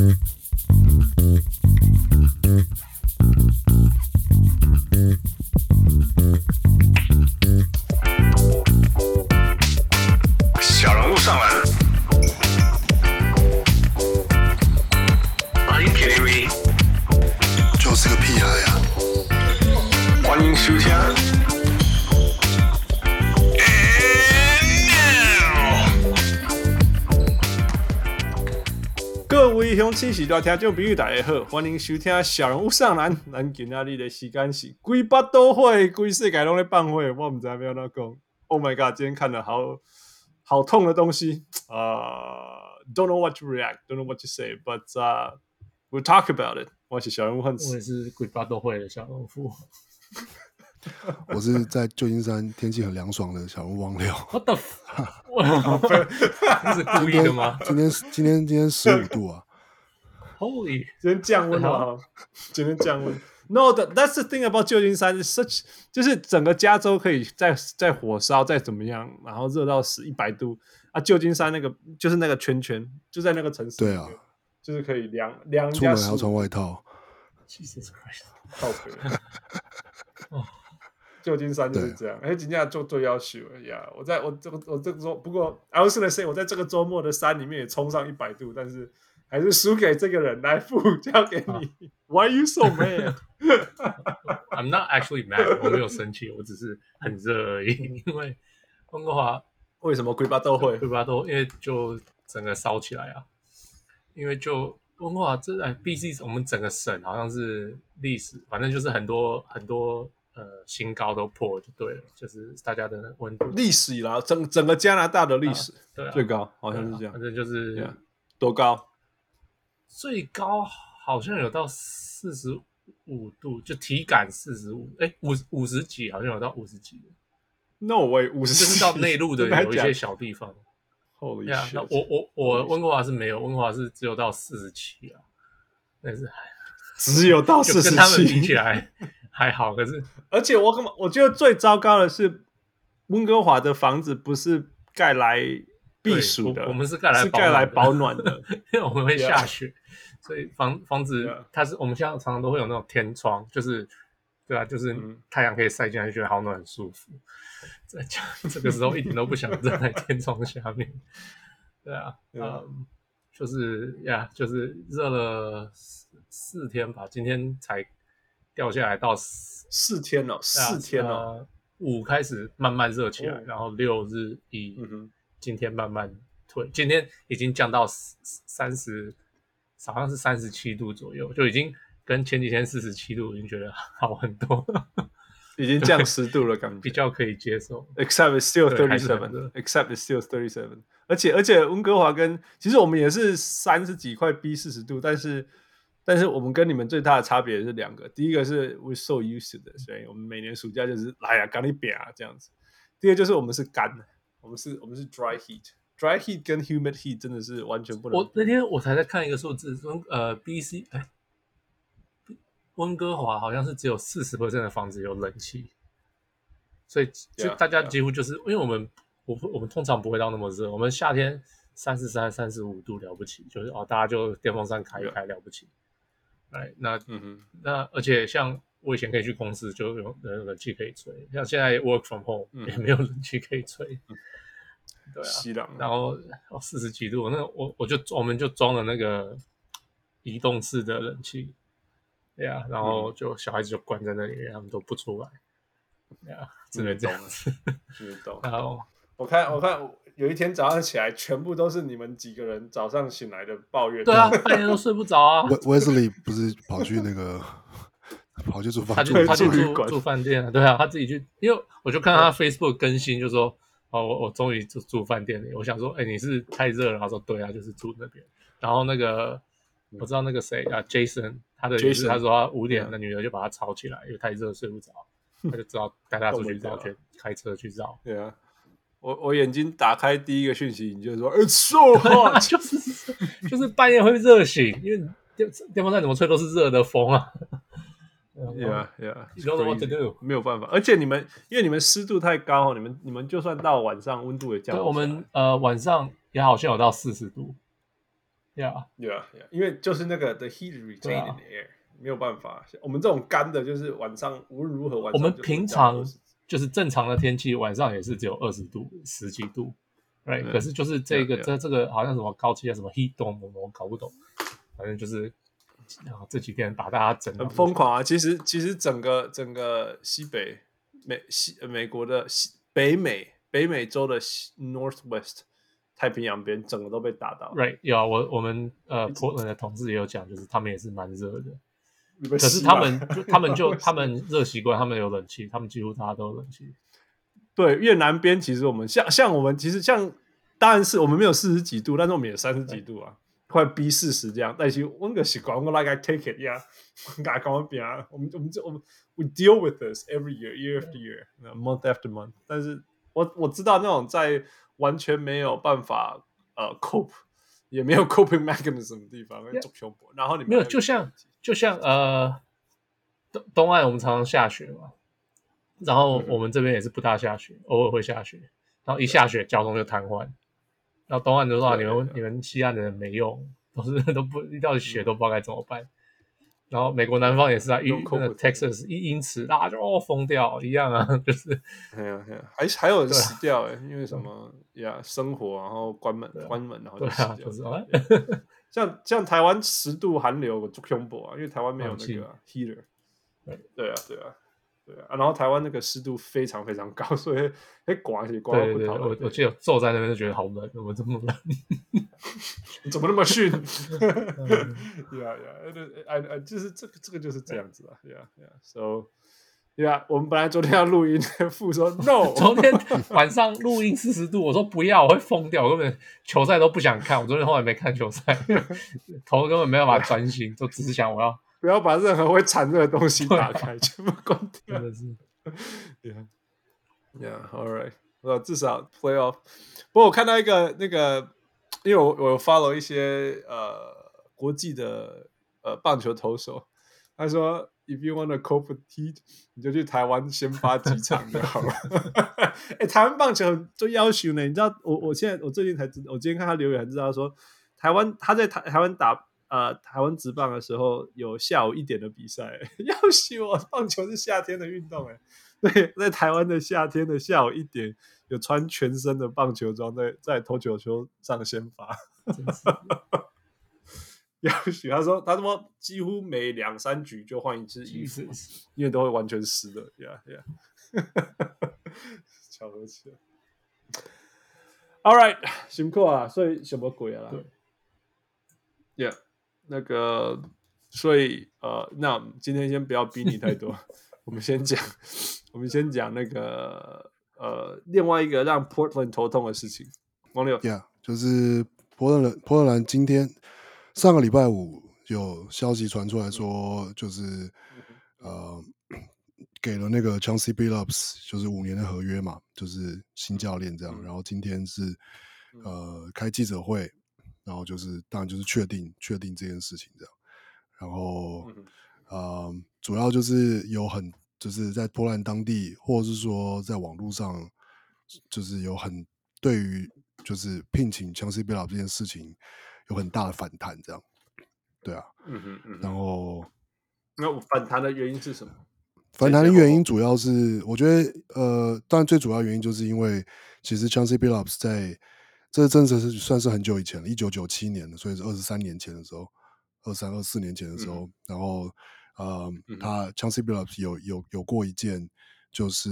Mm-hmm. 乡亲时代听众朋友大家好，欢迎收听小人物上篮。咱今仔日的时间是规巴都会，规世界拢在办会，我唔知道要哪讲。Oh my god！今天看了好好痛的东西啊、uh,！Don't know what to react, don't know what to say, but、uh, we'll talk about it。我是小人物，我也是规巴都会的小人物。我是在旧金山天气很凉爽的小人物王六。What the fuck？你是故意的吗？今天今天今天十五度啊！Holy！今天降温了，今天降温。No，that's the thing about 旧金山，such 就是整个加州可以在在火烧再怎么样，然后热到死一百度啊！旧金山那个就是那个圈圈，就在那个城市。对啊，就是可以凉凉。出门还要穿外套。Jesus Christ！靠北。旧金山就是这样，哎，今天做最要求呀！我在我这个我这个周，不过 I was gonna say 我在这个周末的山里面也冲上一百度，但是。还是输给这个人来付，交给你。啊、Why are you so mad? I'm not actually mad，我没有生气，我只是很热而已。因为温哥华为什么规巴都会？规巴都因为就整个烧起来啊！因为就温哥华这哎，BC 我们整个省好像是历史，反正就是很多很多呃新高都破就对了，就是大家的温度历史以来整整个加拿大的历史、啊、对、啊、最高好像是这样，反正就是、yeah. 多高？最高好像有到四十五度，就体感四十五，哎，五五十几，好像有到五十几。No way，五十就是到内陆的 有一些小地方。Holy shit！那我我我温哥华是没有，温哥华是只有到四十七啊。但是 只有到四十七，跟他们比起来还好。可是，而且我根本我觉得最糟糕的是，温哥华的房子不是盖来。避暑的，我们是盖来是盖来保暖的，因为我们会下雪.所以房房子.它是我们现在常常都会有那种天窗，就是对啊，就是太阳可以晒进来，就觉得好暖很舒服。在家 这个时候一点都不想站在 天窗下面，对啊.嗯，就是呀就是热了四四天吧，今天才掉下来到四四天了，四天了，五开始慢慢热起来，oh. 然后六日一。嗯今天慢慢退，今天已经降到三十，好像是三十七度左右，就已经跟前几天四十七度已经觉得好很多，已经降十度了，感觉比较可以接受。Except it's still thirty seven. Except it's still thirty seven. 而且而且温哥华跟其实我们也是三十几块 B 四十度，但是但是我们跟你们最大的差别是两个，第一个是 we so used to 的，所以我们每年暑假就是来呀，赶紧扁啊这样子。第二个就是我们是干的。我们是，我们是 dry heat，dry heat 跟 humid heat 真的是完全不能。我那天我才在看一个数字，温呃 BC 哎，温哥华好像是只有四十 percent 的房子有冷气，所以就大家几乎就是、yeah, yeah. 因为我们我我们通常不会到那么热，我们夏天三十三、三十五度了不起，就是哦大家就电风扇开一开了不起。哎、那嗯哼，那而且像我以前可以去公司就有冷冷气可以吹，像现在 work from home、嗯、也没有冷气可以吹。嗯 对啊，然后哦四十几度，那我我就我们就装了那个移动式的冷气，对啊，然后就小孩子就关在那里，他们都不出来，对啊，只能这样子，知道。然后我看我看有一天早上起来，全部都是你们几个人早上醒来的抱怨，对啊，半夜都睡不着啊。Wesley 不是跑去那个跑去住饭，他就他就住住饭店了，对啊，他自己去，因为我就看到他 Facebook 更新，就说。哦，我我终于住住饭店了。我想说，哎、欸，你是太热了？他说，对啊，就是住那边。然后那个我知道那个谁啊，Jason，他的意思，他说他五点，那女儿就把他吵起来，因为太热睡不着，他就知道 带他出去绕圈，开车去绕。对啊，我我眼睛打开第一个讯息，你就说，It's so hot，就是就是半夜会热醒，因为电电风扇怎么吹都是热的风啊。Yeah, yeah. You don't know what to do. 没有办法，而且你们因为你们湿度太高，你们你们就算到晚上温度也降。我们呃晚上也好像有到四十度。Yeah, yeah, yeah. 因为就是那个 the heat retained in the air，没有办法。我们这种干的，就是晚上无论如何晚上。我们平常就是正常的天气，晚上也是只有二十度、十几度，right？可是就是这个这这个好像什么高气压什么 heat dome，我搞不懂。反正就是这几天把大家整很疯狂啊！其实其实整个整个西北美西美国的西北美北美洲的 Northwest。太平洋边整个都被打到，right？有啊，我我们呃，Portland 的同事也有讲，就是他们也是蛮热的，可是他们就他们就他们热习惯，他们有冷气，他们几乎大家都有冷气。对，越南边其实我们像像我们其实像，当然是我们没有四十几度，但是我们也三十几度啊，快逼四十这样。但是温个习惯，我 like I take it，呀，敢 跟我比啊？我们我们我们 we deal with this every year, year after year, month after month。但是我我知道那种在。完全没有办法呃 cope，也没有 coping mechanism 的地方，中胸部。然后你没有，就像就像呃东东岸我们常常下雪嘛，然后我们这边也是不大下雪，偶尔会下雪，然后一下雪交通就瘫痪。然后东岸就说你们你们西岸的人没用，都是 都不一到雪都不知道该怎么办。然后美国南方也是啊，因为 Texas 一英尺大就哦疯掉一样啊，就是，哎呀哎呀，还还有人死掉哎，因为 什么呀？生活然后关门关门然后就死掉。像像台湾十度寒流就恐怖啊，因为台湾没有那个 heater。对啊对啊对啊，然后台湾那个湿度非常非常高，所以哎刮起刮不逃。我我记得坐在那边就觉得好冷，怎么这么冷？怎么那么逊？呀呀，哎哎，就是这个这个就是这样子啊，呀呀，so，呀，我们本来昨天要录音，副说 no，昨天晚上录音四十度，我说不要，我会疯掉，我根本球赛都不想看，我昨天后来没看球赛，头根本没有办法专心，就只是想我要不要把任何会产热的东西打开，全部关掉，真的是，yeah，yeah，all right，呃，至少 playoff，不过我看到一个那个。因为我我 follow 一些呃国际的呃棒球投手，他说 If you want to cope with heat，你就去台湾先发几场就好了。哎，台湾棒球就要求呢？你知道我我现在我最近才知道，我今天看他留言才知道说，台湾他在台台湾打呃台湾职棒的时候有下午一点的比赛，要死我棒球是夏天的运动哎，对，在台湾的夏天的下午一点。有穿全身的棒球装在在投球球上先发，要许他说他说几乎每两三局就换一次衣服，因为都会完全湿的，呀呀，巧合起来。All right，辛苦啊，所以什么鬼啊？对，Yeah，那个，所以呃，那今天先不要逼你太多，我们先讲，我们先讲那个。呃，另外一个让 Portland 头痛的事情，王六，Yeah，就是波特兰，波特兰今天上个礼拜五有消息传出来说，就是、嗯、呃给了那个 Chauncey Billups 就是五年的合约嘛，就是新教练这样。嗯、然后今天是呃开记者会，然后就是当然就是确定确定这件事情这样。然后、嗯、呃主要就是有很。就是在波兰当地，或者是说在网络上，就是有很对于就是聘请 Chauncey Billups 这件事情有很大的反弹，这样，对啊，嗯哼嗯哼，然后那反弹的原因是什么？反弹的原因主要是，我觉得呃，当然最主要原因就是因为其实 Chauncey Billups 在这真的是算是很久以前了，一九九七年的，所以是二十三年前的时候，二三二四年前的时候，嗯、然后。呃，他 Chauncey Billups 有有有过一件，就是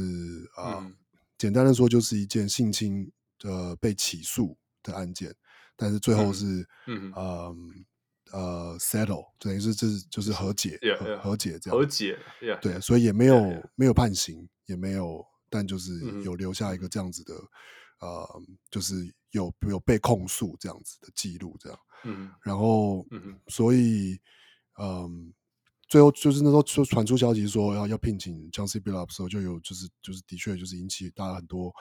呃，嗯、简单的说，就是一件性侵呃被起诉的案件，但是最后是嗯呃呃 settle，等于是这就是和解和解这样，和解，yeah, 对，所以也没有 yeah, yeah. 没有判刑，也没有，但就是有留下一个这样子的，嗯、呃，就是有有被控诉这样子的记录，这样，嗯，然后，嗯，所以，嗯。最后就是那时候就传出消息说要要聘请 Chauncey Billups 的时候，就有就是就是的确就是引起大家很多，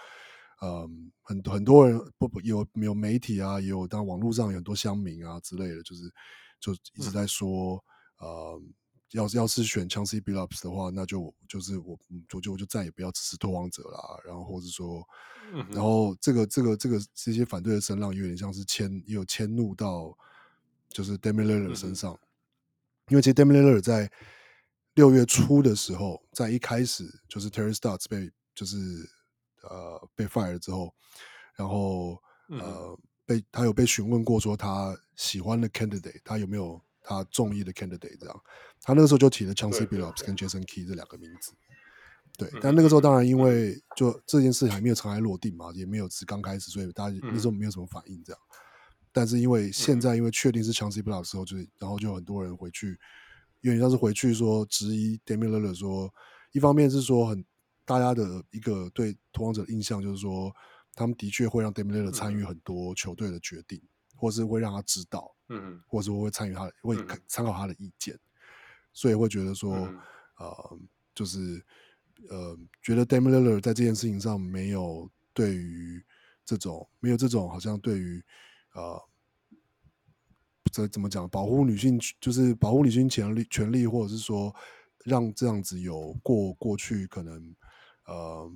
嗯，很很多人不不有有媒体啊，也有当然网络上有很多乡民啊之类的，就是就一直在说，嗯、呃，要要是选 Chauncey Billups 的话，那就就是我我就我就再也不要支持拓荒者啦，然后或者说，然后这个这个这个这些反对的声浪有点像是迁也有迁怒到。就是 Damian Lillard 身上，嗯、因为其实 Lillard 在六月初的时候，在一开始就是 Terry Stotts 被就是呃被 fire 之后，然后呃被他有被询问过说他喜欢的 candidate，他有没有他中意的 candidate 这样，他那个时候就提了 Chauncey Billups 跟 Jason Kidd 这两个名字。对，但那个时候当然因为就这件事还没有尘埃落定嘛，也没有是刚开始，所以大家那时候没有什么反应这样。但是因为现在因为确定是 Chauncey Billups 的时候，就然后就很多人回去，因为像是回去说质疑 Damian Lillard 说，一方面是说很大家的一个对投王者的印象就是说，他们的确会让 Damian Lillard 参与很多球队的决定，或是会让他知道，嗯，或者说会参与他会参考他的意见，所以会觉得说，呃，就是。呃，觉得 Lillard 在这件事情上没有对于这种没有这种好像对于呃，这怎么讲保护女性就是保护女性权利权利，或者是说让这样子有过过去可能呃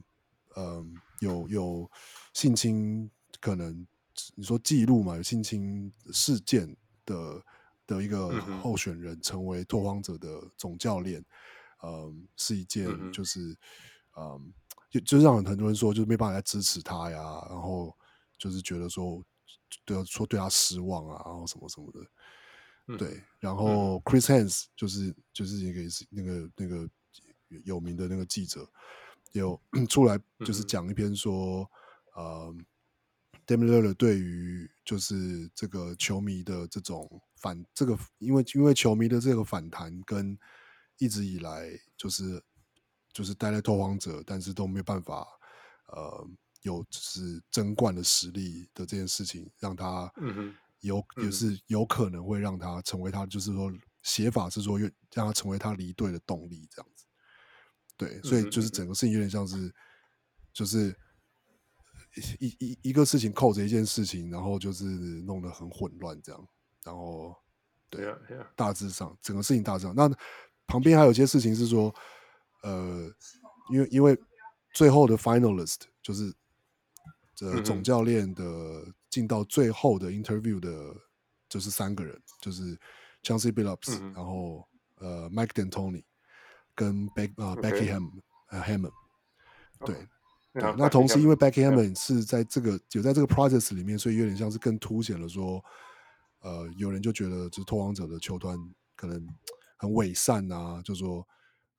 呃有有性侵可能你说记录嘛，有性侵事件的的一个候选人成为拓荒者的总教练。嗯，是一件就是，嗯，就就是让很多人说，就是没办法来支持他呀，然后就是觉得说，对，说对他失望啊，然后什么什么的，嗯、对。然后 Chris Haynes 就是就是一个那个那个有名的那个记者，有 出来就是讲一篇说，嗯 Lillard 对于就是这个球迷的这种反，这个因为因为球迷的这个反弹跟。一直以来就是就是待在拓荒者，但是都没办法呃有就是争冠的实力的这件事情，让他有、嗯、也是有可能会让他成为他就是说写法是说让他成为他离队的动力这样子。对，所以就是整个事情有点像是就是一一一个事情扣着一件事情，然后就是弄得很混乱这样，然后对啊，大致上整个事情大致上。那。旁边还有一些事情是说，呃，因为因为最后的 finalist 就是这总教练的进到最后的 interview 的，就是三个人，就是 Chauncey Billups，然后呃 Mike D'Antoni 跟 Beck 啊 Becky Hammon 呃 Hammon，对对，那同时因为 Becky Hammon 是在这个有在这个 process 里面，所以有点像是更凸显了说，呃，有人就觉得就是拓荒者的球团可能。很伪善啊，就说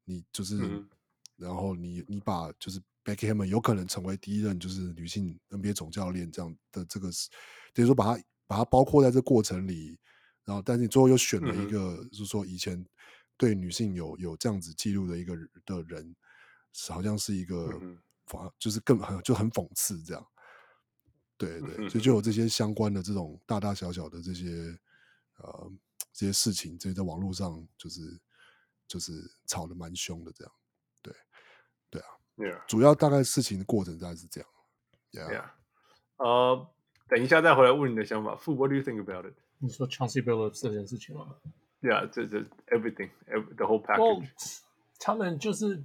你就是，嗯、然后你你把就是 Becky Hammon 有可能成为第一任就是女性 NBA 总教练这样的这个，等于说把它把它包括在这过程里，然后但是你最后又选了一个，嗯、就是说以前对女性有有这样子记录的一个的人，好像是一个就是更很就很讽刺这样，对对，所以就，就有 这些相关的这种大大小小的这些呃。这些事情，这些在网络上就是就是吵得蛮凶的，这样，对，对啊，Yeah. 主要大概事情的过程大概是这样，Yeah，呃，yeah. uh, 等一下再回来问你的想法。Fu，What do you think about it？你说 Chauncey Billups 这件事情吗？Yeah，这这 everything，the whole package。Well, 他们就是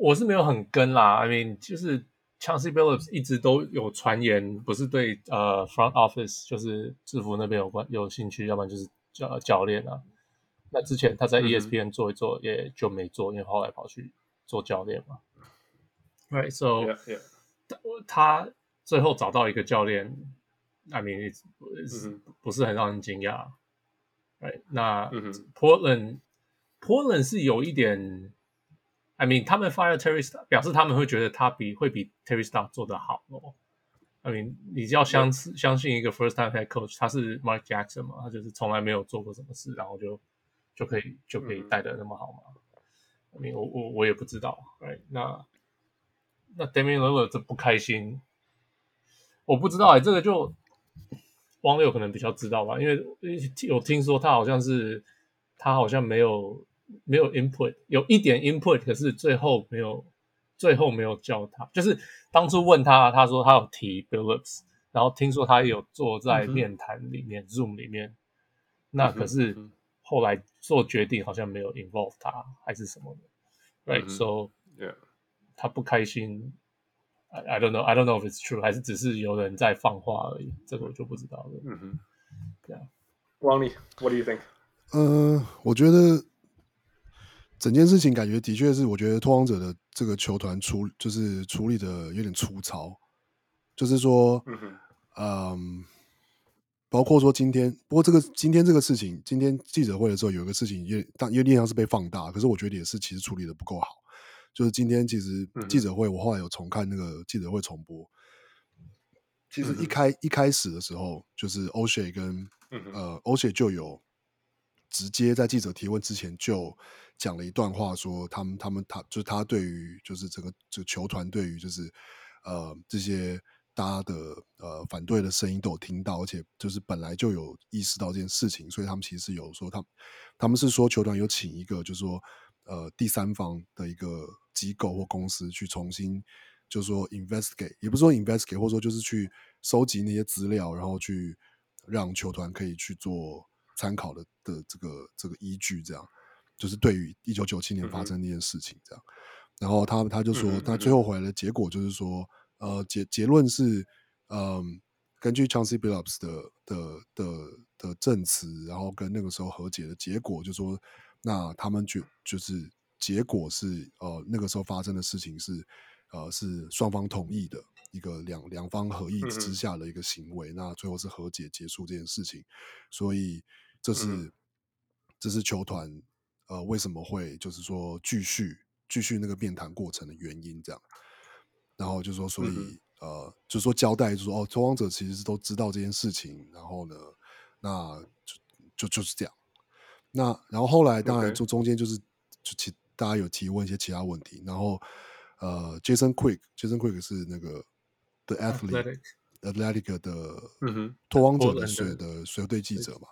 我是没有很跟啦，I mean，就是 Chauncey Billups 一直都有传言，不是对呃 front office 就是制服那边有关有兴趣，要不然就是。教教练啊，那之前他在 ESPN 做一做，也就没做，嗯、因为后来跑去做教练嘛。Right，so yeah, yeah. 他最后找到一个教练，I mean，不是很让人惊讶。Right，那、嗯、Portland Portland 是有一点，I mean，他们 fire Terry Stotts 表示他们会觉得他比会比 Terry Stotts 做得好哦。I mean，你要相信相信一个 first time head coach，他是 Mark Jackson 嘛，他就是从来没有做过什么事，然后就就可以就可以带的那么好嘛。I mean，我我我也不知道，right？那那 Damian Lillard 这不开心，我不知道哎、欸，这个就网友可能比较知道吧，因为有听说他好像是他好像没有没有 input，有一点 input，可是最后没有。最后没有叫他，就是当初问他，他说他有提 Billups，然后听说他有坐在面谈里面、嗯、Zoom 里面，那可是后来做决定好像没有 involve 他，还是什么的，right？So，、嗯、yeah. 他不开心，I I don't know，I don't know if it's true，还是只是有人在放话而已，这个我就不知道了。嗯哼，对啊王力，What do you think？呃，我觉得整件事情感觉的确是，我觉得拓荒者的这个球团处就是处理的有点粗糙，就是说，嗯，包括说今天，不过这个今天这个事情，今天记者会的时候有一个事情也，但因为力量是被放大，可是我觉得也是其实处理的不够好。就是今天其实记者会，我后来有重看那个记者会重播，其实一开一开始的时候，就是 O'Shea 跟呃 O'Shea 就有。直接在记者提问之前就讲了一段话，说他们他们他就是他对于就是整个这个球团对于就是呃这些大家的呃反对的声音都有听到，而且就是本来就有意识到这件事情，所以他们其实有说他们他们是说球团有请一个就是说呃第三方的一个机构或公司去重新就是说 investigate，也不是说 investigate，或者说就是去收集那些资料，然后去让球团可以去做。参考的的这个这个依据，这样就是对于一九九七年发生那件事情，这样，然后他他就说，他最后回来的结果就是说，呃，结结论是，嗯，根据 Chauncey Billups 的的的的证词，然后跟那个时候和解的结果，就说，那他们就就是结果是，呃，那个时候发生的事情是，呃，是双方同意的。一个两两方合意之下的一个行为，嗯、那最后是和解结束这件事情，所以这是、嗯、这是球团呃为什么会就是说继续继续那个面谈过程的原因这样，然后就说所以、嗯、呃就是说交代就是说哦，拓荒者其实是都知道这件事情，然后呢，那就就就是这样，那然后后来当然就中间就是.就其大家有提问一些其他问题，然后呃，Jason Quick，Jason Quick 是那个。The Atletico 的拖王者的水的水队记者嘛，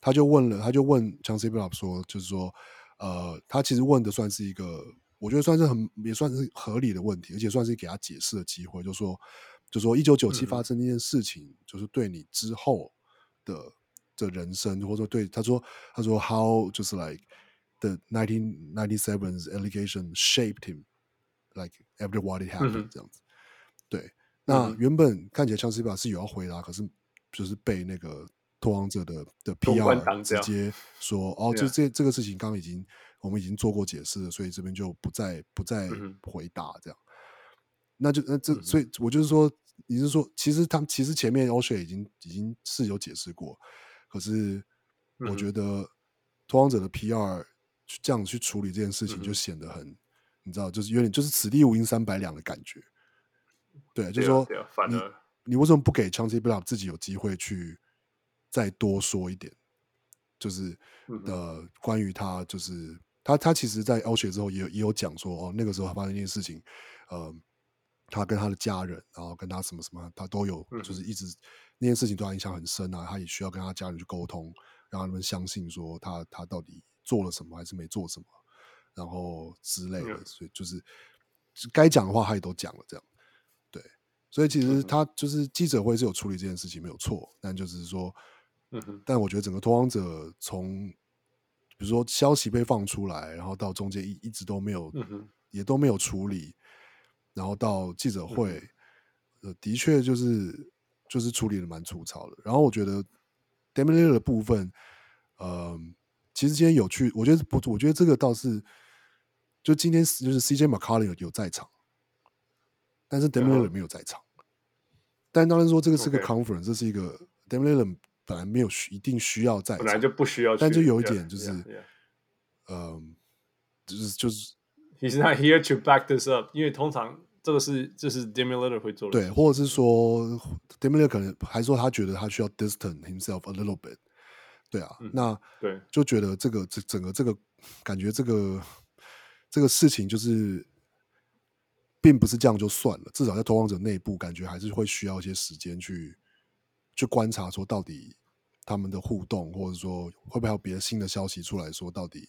他就问了，他就问 c h a n c e l l o 说，就是说，呃，他其实问的算是一个，我觉得算是很也算是合理的问题，而且算是给他解释的机会，就说，就说一九九七发。生那件事情，就是对你之后的的人生，或者说对他说，他说 How 就是 like the nineteen ninety seven's allegation shaped him，like after what it happened、这样子，对。那原本看起来 Chauncey Billups 是有要回答，可是就是被那个拓荒者的的 PR 直接 说哦，就这这个事情刚刚已经我们已经做过解释了，所以这边就不再不再回答这样。那就那这所以我就是说，你是说其实他们其实前面 O'Shea 已经已经是有解释过，可是我觉得拓荒者的 PR 这样去处理这件事情，就显得很你知道，就是有点就是此地无银三百两的感觉。对，就是说，你你为什么不给 Chauncey Billups 自己有机会去再多说一点？就是呃，关于他，就是他他其实，在 O'Shea 之后也有也有讲说，哦，那个时候他发生一件事情，呃，他跟他的家人，然后跟他什么什么，他都有，就是一直那件事情对他影响很深啊，他也需要跟他家人去沟通，让他们相信说他他到底做了什么还是没做什么，然后之类的，所以就是该讲的话他也都讲了，这样。所以其实他就是记者会是有处理这件事情没有错，但就是说，嗯，但我觉得整个拓荒者从比如说消息被放出来，然后到中间一一直都没有，也都没有处理，然后到记者会，呃，的确就是就是处理的蛮粗糙的。然后我觉得 Damian Lillard 的部分，呃，其实今天有趣，我觉得不，我觉得这个倒是，就今天就是 CJ McCollum 有有在场。但是 demiliter 没有在场。但当然说这个是个 conference 这是一个 demiliter 本来没有需一定需要在场本来就不需要但就有一点就是嗯就是就是 he's not here to back this up 因为通常这个是就是 demiliter 会做对或者是说 demiliter 可能还说他觉得他需要 distant himself a little bit 对啊那对。就觉得这个这整个这个感觉这个这个事情就是并不是这样就算了，至少在拓荒者内部，感觉还是会需要一些时间去去观察，说到底他们的互动，或者说会不会还有别的新的消息出来说，到底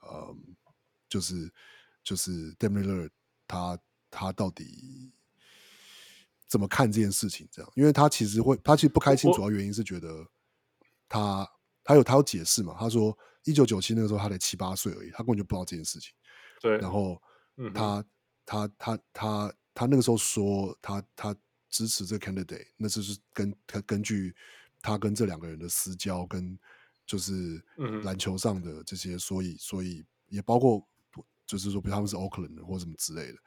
呃，就是就是 Lillard 他他到底怎么看这件事情？这样，因为他其实会，他其实不开心，主要原因是觉得他他有他有解释嘛，他说一九九七那个时候他才七八岁而已，他根本就不知道这件事情。对，然后他。嗯他他他他那个时候说他他支持这个 candidate，那就是跟他根据他跟这两个人的私交跟就是嗯篮球上的这些，所以所以也包括就是说，比如他们是 Oakland 的或什么之类的。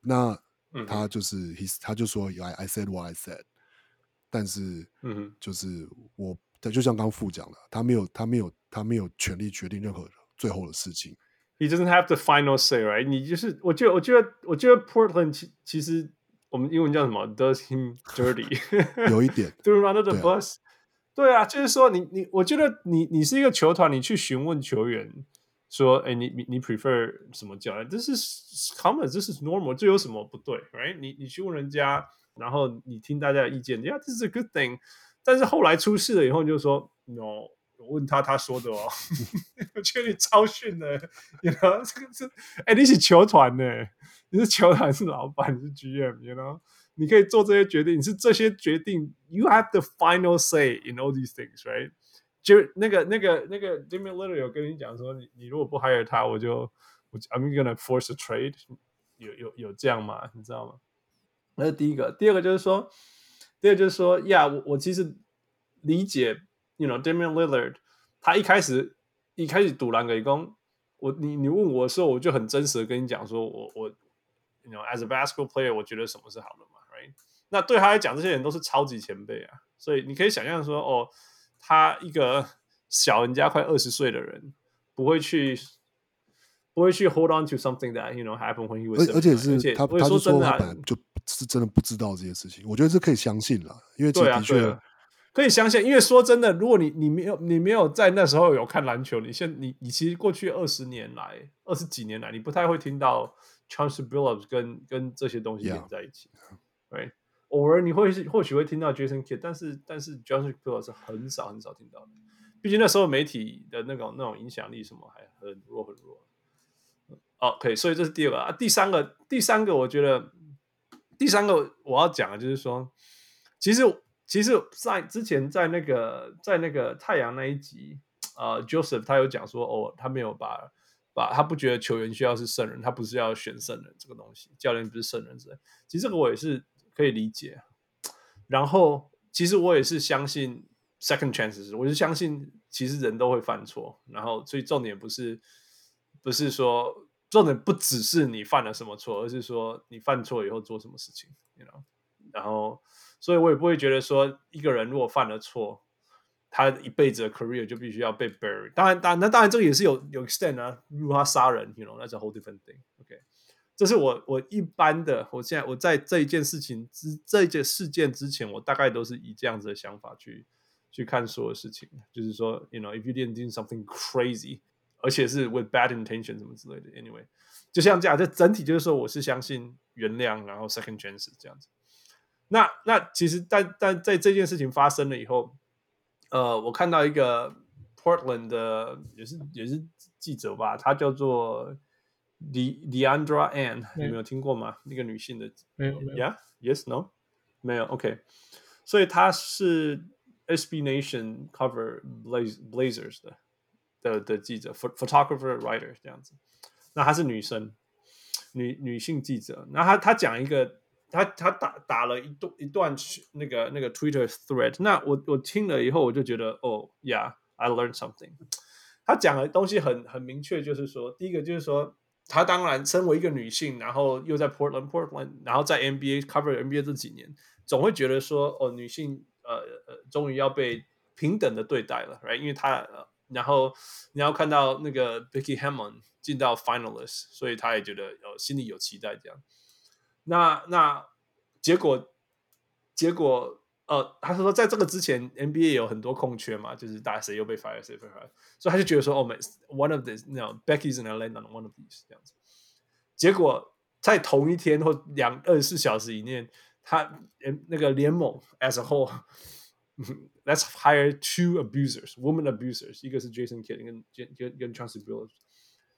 那他就是、他就说 I I said what I said，但是嗯就是我他就像刚刚副讲的，他没有他没有他没有权利决定任何最后的事情。He doesn't have the final say, right？你就是我觉得我觉得我觉得 Portland 其其实我们英文叫什么？Does him dirty？有一点 threw under the bus。对啊，就是说你你，我觉得你你是一个球团，你去询问球员说，哎，你你你 prefer 什么教练？这是 common，这是 normal，这有什么不对？Right？你你去问人家，然后你听大家的意见，Yeah，this is a good thing。但是后来出事了以后，就说 No， 我问他他说的哦，我觉得你超逊的，You know，这个是，哎，你是球团呢？你是球团是老板，你是 GM，You know。你可以做这些决定，你是这些决定，you have the final say in all these things, right？就那个、那个、那个 Damian Lillard 有跟你讲说，你你如果不 hire 他，我就我 I'm gonna force a trade，有有有这样吗？你知道吗？那是第一个，第二个就是说，第二个就是说，呀，我我其实理解，you know Damian Lillard，他一开始一开始赌篮给攻，我你你问我的时候，我就很真实的跟你讲说，我我，you know as a basketball player，我觉得什么是好的嘛，right？。那对他来讲，这些人都是超级前辈啊，所以你可以想象说，哦，他一个小人家快二十岁的人，不会去，不会去 hold on to something that you know happened when he was。而且是他，他就说他本来啊就是真的不知道这些事情。我觉得是可以相信了，因为的确可以相信。因为说真的，如果你你没有你没有在那时候有看篮球，你现你你其实过去二十年来二十几年来，你不太会听到 Chauncey Billups 跟跟这些东西连在一起 right？偶尔你会或许会听到 Jason Kidd，但是但是 Chauncey Billups 是很少很少听到的。毕竟那时候媒体的那种那种影响力什么还很弱很弱。OK，所以这是第二个啊。第三个第三个，我觉得第三个我要讲的就是说，其实其实，在之前在那个在那个太阳那一集，呃，Joseph 他有讲说，哦，他没有把把他不觉得球员需要是圣人，他不是要选圣人这个东西，教练不是圣人之类。其实这个我也是。可以理解，然后其实我也是相信 second chances，我是相信其实人都会犯错，然后所以重点不是不是说重点不只是你犯了什么错，而是说你犯错以后做什么事情，you know？然后所以我也不会觉得说一个人如果犯了错，他一辈子的 career 就必须要被 bury。当然，当然，那当然这个也是有有 extent 啊，如果他杀人，you know，that's a whole different thing，OK？这是我我一般的，我现在我在这一件事情之这一件事件之前，我大概都是以这样子的想法去去看所有事情，就是说，you know，if you didn't do something crazy，而且是 with bad intention 什么之类的，anyway，就像这样，这整体就是说，我是相信原谅，然后 second chance 这样子。那那其实但但在这件事情发生了以后，呃，我看到一个 Portland 的也是也是记者吧，他叫做。De Deandra Ann，你没有听过吗？那个女性的，没有没有，Yeah，Yes，No，没有，OK。所以她是 SB Nation cover Blazers 的的的记者，photographer writer 这样子。那她是女生，女女性记者。那她她讲一个，他他打打了一段一段那个那个 Twitter thread。那我我听了以后，我就觉得，哦，Yeah，I learned something。他讲的东西很很明确，就是说，第一个就是说。他当然身为一个女性，然后又在 Portland Portland，然后在 NBA cover NBA 这几年，总会觉得说哦，女性呃呃，终于要被平等的对待了，right？因为她、呃，然后你要看到那个 Becky Hammon 进到 Finalist，所以她也觉得呃心里有期待这样。那那结果结果。呃，他说在这个之前，NBA 有很多空缺嘛，就是大家谁又被 fire 谁被 fire，所以他就觉得说，哦，one of these，那 Becky's gonna land on one of these 这样子。结果在同一天或两二十四小时以内，他那个联盟 as a whole，let's hire two abusers，woman abusers，一个是 Jason Kidd 跟跟跟 Chauncey Billups。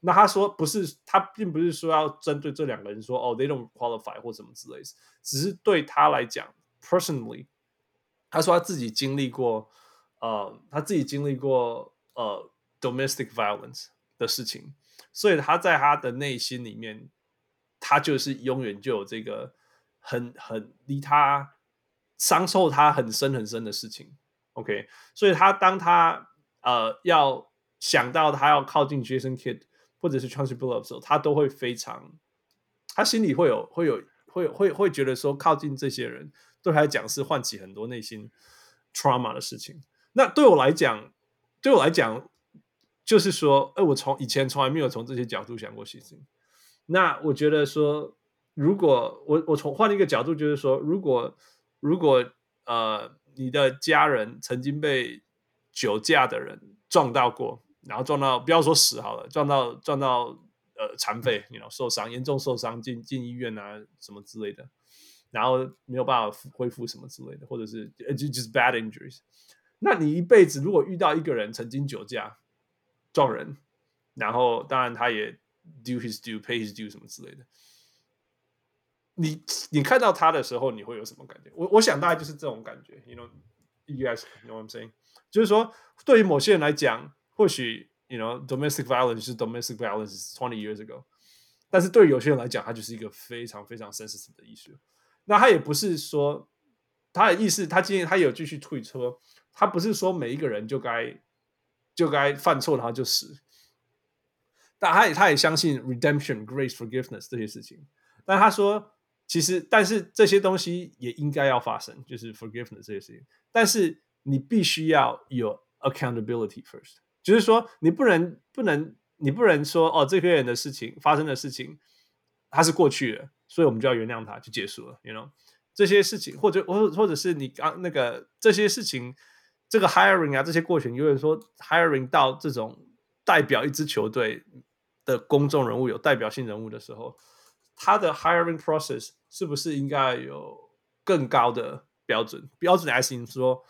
那他说不是，他并不是说要针对这两个人说，哦，they don't qualify 或什么之类的，只是对他来讲，personally。他说他自己经历过，呃，他自己经历过呃 domestic violence 的事情，所以他在他的内心里面，他就是永远就有这个很很离他伤受他很深很深的事情。OK，所以他当他呃要想到他要靠近 Jason Kidd 或者是 Chauncey Billups 的时候，他都会非常，他心里会有会有会会会觉得说靠近这些人对他来讲是唤起很多内心 trauma 的事情。那对我来讲，对我来讲就是说，哎，我从以前从来没有从这些角度想过事情。那我觉得说，如果我我从换一个角度，就是说，如果如果呃你的家人曾经被酒驾的人撞到过，然后撞到不要说死好了，撞到撞到呃残废，你 you know 受伤严重受伤进进医院啊什么之类的，然后没有办法恢复什么之类的，或者是就 just bad injuries，那你一辈子如果遇到一个人曾经酒驾撞人，然后当然他也。Do his due, pay his due，什么之类的。你你看到他的时候，你会有什么感觉？我我想大概就是这种感觉。You know, you guys know what I'm saying？就是说，对于某些人来讲，或许 you know domestic violence 是 domestic violence twenty years ago，但是对有些人来讲，它就是一个非常非常 sensitive 的艺术。那他也不是说他的意思，他今天他有继续退车，他不是说每一个人就该就该犯错，然后就死。但他也他也相信 redemption、grace、forgiveness 这些事情。但他说，其实，但是这些东西也应该要发生，就是 forgiveness 这些事情。但是你必须要有 accountability first，就是说，你不能不能你不能说哦，这些人的事情发生的事情，它是过去了，所以我们就要原谅他，就结束了。You know，这些事情，或者或或者是你刚那个这些事情，这个 hiring 啊，这些过程，有人说 hiring 到这种代表一支球队。的公众人物有代表性人物的时候，他的 hiring process 是不是应该有更高的标准？标准还是说，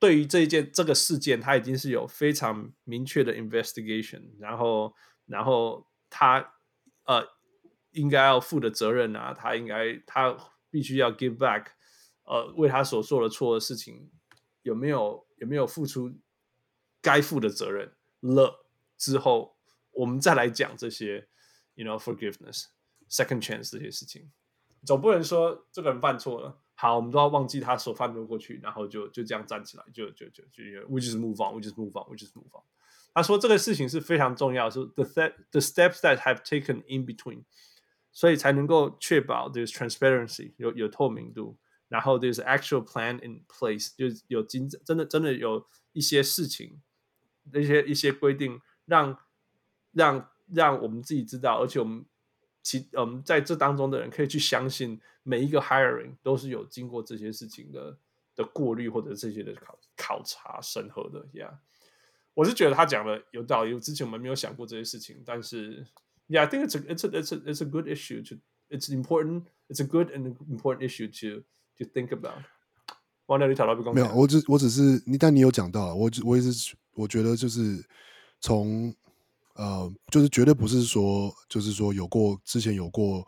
对于这一件这个事件，他已经是有非常明确的 investigation，然后，然后他呃应该要负的责任啊，他应该他必须要 give back，呃，为他所做的错的事情有没有有没有付出该负的责任了之后。我们再来讲这些，you know forgiveness, second chance 这些事情，总不能说这个人犯错了，好，我们都要忘记他所犯的过去，然后就就这样站起来，就就就就，we just move on, we just move on, we just move on。他说这个事情是非常重要，是 the the steps that have taken in between，所以才能够确保 there's transparency 有有透明度，然后 there's actual plan in place 就有真真的真的有一些事情，一些一些规定让。让让我们自己知道，而且我们 其嗯在这当中的人可以去相信每一个 hiring 都是有经过这些事情的的过滤或者这些的考考察审核的，Yeah，我是觉得他讲的有道理。之前我们没有想过这些事情，但是，Yeah，I think it's a it's a it's a it's a good issue to it's important it's a good and important issue to to think about。王亮，你讨论没有？我只我只是你，但你有讲到，我我也是我觉得就是从。呃，就是绝对不是说，就是说有过之前有过，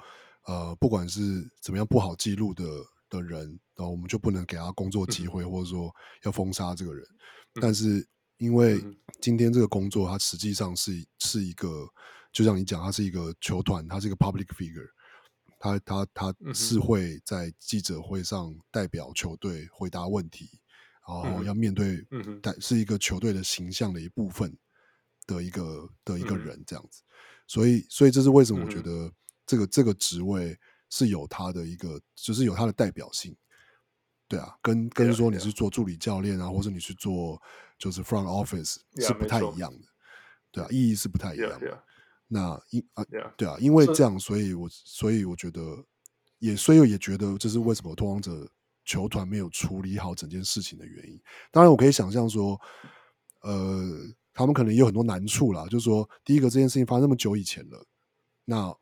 呃，不管是怎么样不好记录的的人，然后我们就不能给他工作机会，嗯、或者说要封杀这个人。嗯、但是因为今天这个工作，它实际上是是一个，就像你讲，它是一个球团，它是一个 public figure，他他他是会在记者会上代表球队回答问题，然后要。面对，但是一个球队的形象的一部分。的一个的一个人这样子，所以所以这是为什么我觉得这个这个职位是有他的一个，就是有他的代表性，对啊，跟跟说你是做助理教练啊，或者你去做就是 front office 是不太一样的，对啊，意义是不太一样的。那因啊，对啊，因为这样，所以我所以我觉得也，所以我也觉得这是为什么拓荒者球团没有处理好整件事情的原因。当然，我可以想象说，呃。他们可能也有很多难处啦，就是说，第一个这件事情发生那么久以前了，那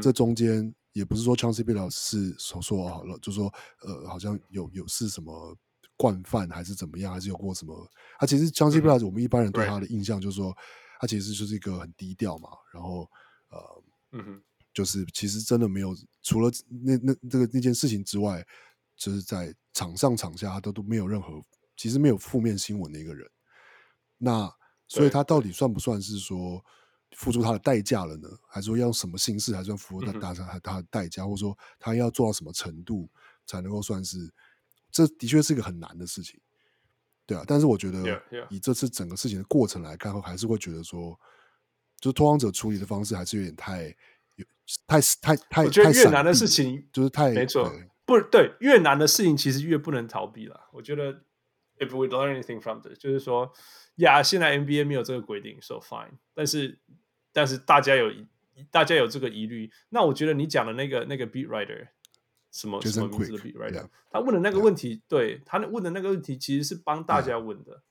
这中间也不是说 Chauncey Billups 是说说好了，就是说，呃，好像有有是什么惯犯还是怎么样，还是有过什么？他其实 Chauncey Billups 我们一般人对他的印象就是说，他其实就是一个很低调嘛，然后呃，嗯哼，就是其实真的没有除了那那这个那件事情之外，就是在场上场下他都都没有任何，其实没有负面新闻的一个人，那。所以他到底算不算是说付出他的代价了呢？还是说要用什么形式还算付出他达成他他的代价，或者说他要做到什么程度才能够算是？这的确是一个很难的事情，对啊，但是我觉得.以这次整个事情的过程来看，还是会觉得说，就是拓荒者处理的方式还是有点太、有太太太。我觉得越难的事情就是太没错，不对，越难的事情其实越不能逃避了。我觉得，if we learn anything from this，就是说，呀，现在 NBA 没有这个规定，so fine。但是，但是大家有大家有这个疑虑，那我觉得你讲的那个那个 beat writer。什么什么名字的 beat writer？他问的那个问题，对他问的那个问题，其实是帮大家问的，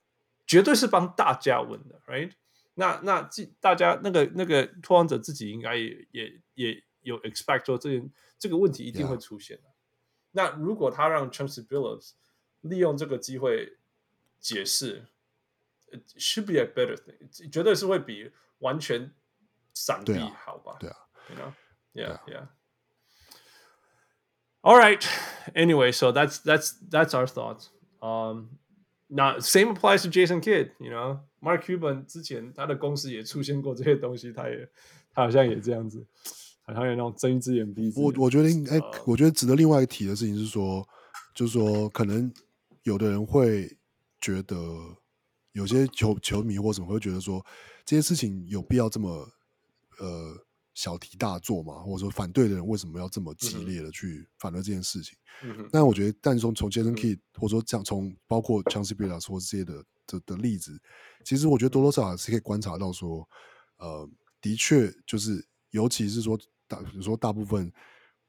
绝对是帮大家问的，right？那那大家那个那个拓荒者自己应该也也也有 expect 说这这个问题一定会出现的。那如果他让 Chauncey Billups 利用这个机会解释 should be a better thing，绝对是会比完全闪避好吧？对啊，you know，yeah yeah。All right. Anyway, so that's that's that's our thoughts. Um, now same applies to Jason Kidd. You know, Mark Cuban 之前他的公司也出现过这些东西，他也他好像也这样子，好像有那种睁一只眼闭一只眼。我我觉得应该，呃、我觉得值得另外一提的事情是说，就是说，可能有的人会觉得，有些球球迷或什么会觉得说，这些事情有必要这么呃。小题大做嘛，或者说反对的人为什么要这么激烈的去反对这件事情？嗯、哼但我觉得，但从从 Jason Kidd、嗯、或者说这样从包括 Chauncey Billups 说这些的的的例子，其实我觉得多多少少是可以观察到说，呃，的确就是，尤其是说大，比如说大部分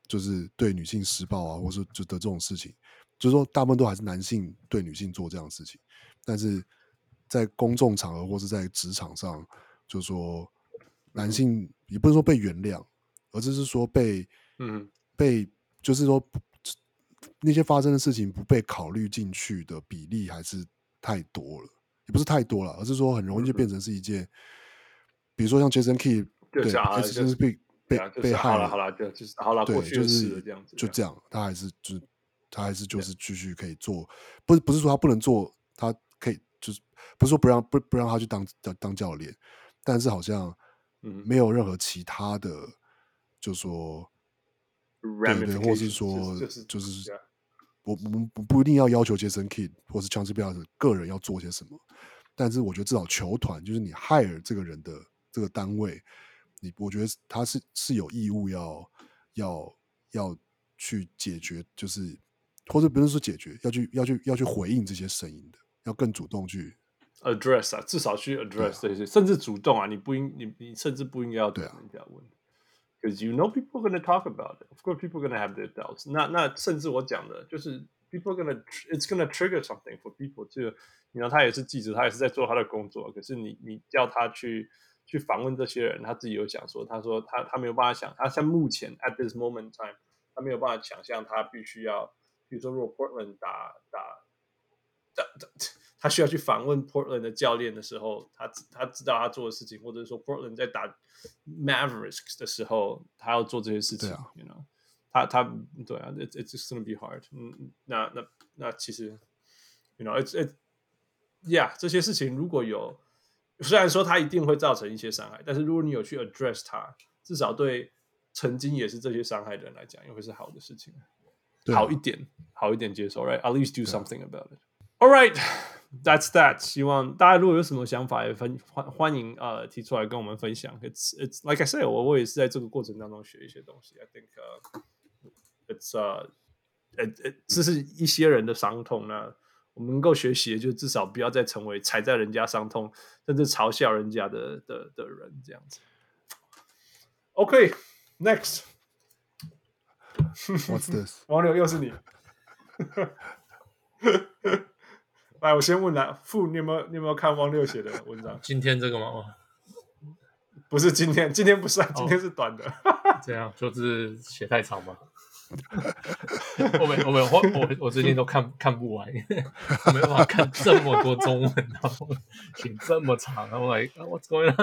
就是对女性施暴啊，或者说就的这种事情，就是说大部分都还是男性对女性做这样的事情，但是在公众场合或是在职场上，就是说。男性也不是说被原谅，而只是说被，嗯，被就是说那些发生的事情不被考虑进去的比例还是太多了，也不是太多了，而是说很容易就变成是一件，比如说像 Jason Key 对，就是被被被害了，好了，就就是好了，过去就是这样子，就这样，他还是就是他还是就是继续可以做，不是不是说他不能做，他可以就是不是说不让不不让他去当当当教练，但是好像。嗯，没有任何其他的，就说，对对，或是说，就是，我我们不不一定要要求杰森 Kidd 或是 Chauncey Billups 个人要做些什么，但是我觉得至少球团，就是你 hire 这个人的这个单位，你我觉得他是是有义务要要要去解决，就是或者不是说解决，要去要去要去回应这些声音的，要更主动去。address 啊，至少去 address 这些，甚至主动啊，你不应你你甚至不应该要对人家问，because you know people are gonna talk about it. Of course, people are gonna have their doubts. 那那甚至我讲的就是 people are gonna it's gonna trigger something for people to，你知道他也是记者，他也是在做他的工作，可是你你叫他去去访问这些人，他自己有讲说，他说他他没有办法想，他像目前 at this moment time，他没有办法想象他必须要，比如说如果 Portland 打打打打。他需要去访问 Portland 的教练的时候，他他知道他做的事情，或者说 Portland 在打 Mavericks 的时候，他要做这些事情。啊，you know，他他对啊，it's it's just gonna be hard。嗯，那那那其实，you know，it's it yeah，这些事情如果有，虽然说他一定会造成一些伤害，但是如果你有去 address 他，至少对曾经也是这些伤害的人来讲，也会是好的事情，啊、好一点，好一点接受，right？At least do something about it。All right。That's that。希望大家如果有什么想法，也分欢欢迎呃提出来跟我们分享。It's it's like I said，我我也是在这个过程当中学一些东西。I think、uh, it's uh it, it, 这是一些人的伤痛。那我们能够学习的，就至少不要再成为踩在人家伤痛，甚至嘲笑人家的的的人这样子。OK，next。What's this？王柳又是你。来，我先问来，傅，你有没有你有没有看汪六写的文章？今天这个吗？不是今天，今天不是，啊今天是短的。这样就是写太长吗？我没我没有我我我最近都看看不完，没办法看这么多中文，然后写这么长，然后我来我怎么样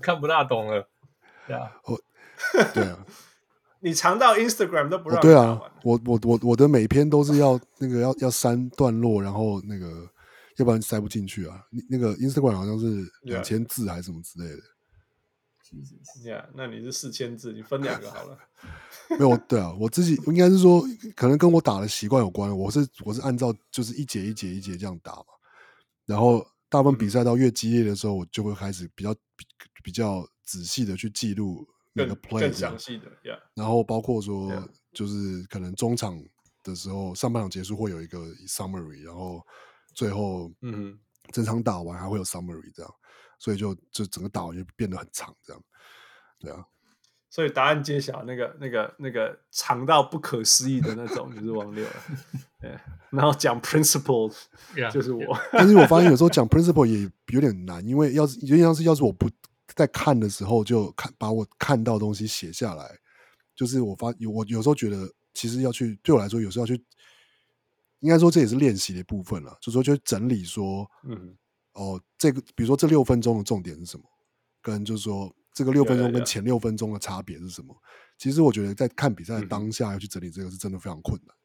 看不大懂了？对啊，我对啊。你长到 Instagram 都不让、哦、对啊，我我我我的每篇都是要那个要要删段落，然后那个要不然塞不进去啊。那个 Instagram 好像是两千字还是什么之类的。Yeah, 那你是四千字，你分两个好了。没有，对啊，我自己应该是说，可能跟我打的习惯有关。我是我是按照就是一节一节一节这样打嘛。然后大部分比赛到越激烈的时候，我就会开始比较比比较仔细的去记录每个 play，更详细的，yeah. 然后包括说就是可能中场的时候，上半场结束会有一个 summary，然后最后嗯，整场打完还会有 summary 这样，所以就就整个打完就变得很长这样，对啊。所以答案揭晓，那个、那个、那个长到不可思议的那种，就是王六了。对，然后讲 principle，就是我。但是我发现有时候讲 principle 也有点难，因为要是有点像是要是我不在看的时候就看把我看到的东西写下来，就是我发有我有时候觉得其实要去对我来说有时候要去，应该说这也是练习的一部分了，就是说就整理说，嗯，哦，这个比如说这六分钟的重点是什么，跟就是说。这个六分钟跟前六分钟的差别是什么？Yeah, yeah, yeah. 其实我觉得在看比赛的当下要去整理这个是真的非常困难。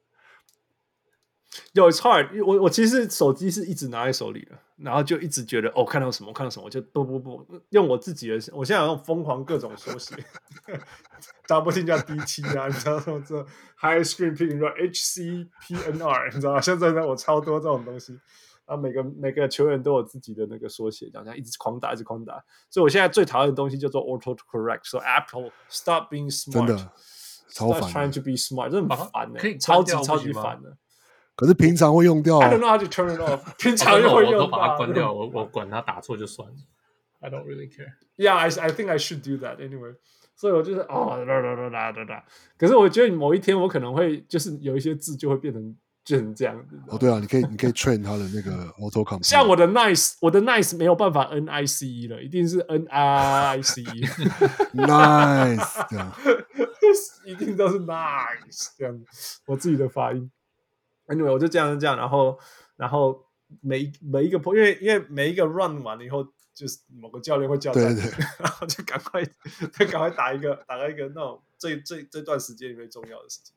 有 it's hard，我我其实手机是一直拿在手里的，然后就一直觉得哦，看到什么看到什么，我就不不不用我自己的，我现在有用疯狂各种缩写，double 听叫 DT 啊，你知道什么这 high screen picking，你知道 HCPNR，你知道吗？现在呢，我超多这种东西。啊，每个每个球员都有自己的那个缩写，这样一直狂打，一直狂打。所以我现在最讨厌的东西叫做 auto correct。So Apple stop being smart，stop trying to be smart，真的很烦的，可以超级超级烦的。可是平常会用掉。I don't know how to turn it off。平常又会用，我都把它关掉。我我管它打错就算了。I don't really care。Yeah，I I think I should do that anyway。所以我就是哦哒哒哒哒哒哒。可是我觉得某一天我可能会就是有一些字就会变成。就成这样子哦，对啊，你可以你可以 train 它的那个 auto complete。像我的 nice，我的 nice 没有办法 n i c e 了，一定是 n i c e。nice，一定都是 nice 这样。我自己的发音，anyway，我就这样这样，然后然后每每一个因为因为每一个 run 完了以后，就是某个教练会叫对，对对，然后就赶快就赶快打一个打个一个那种这这这段时间里面重要的事情。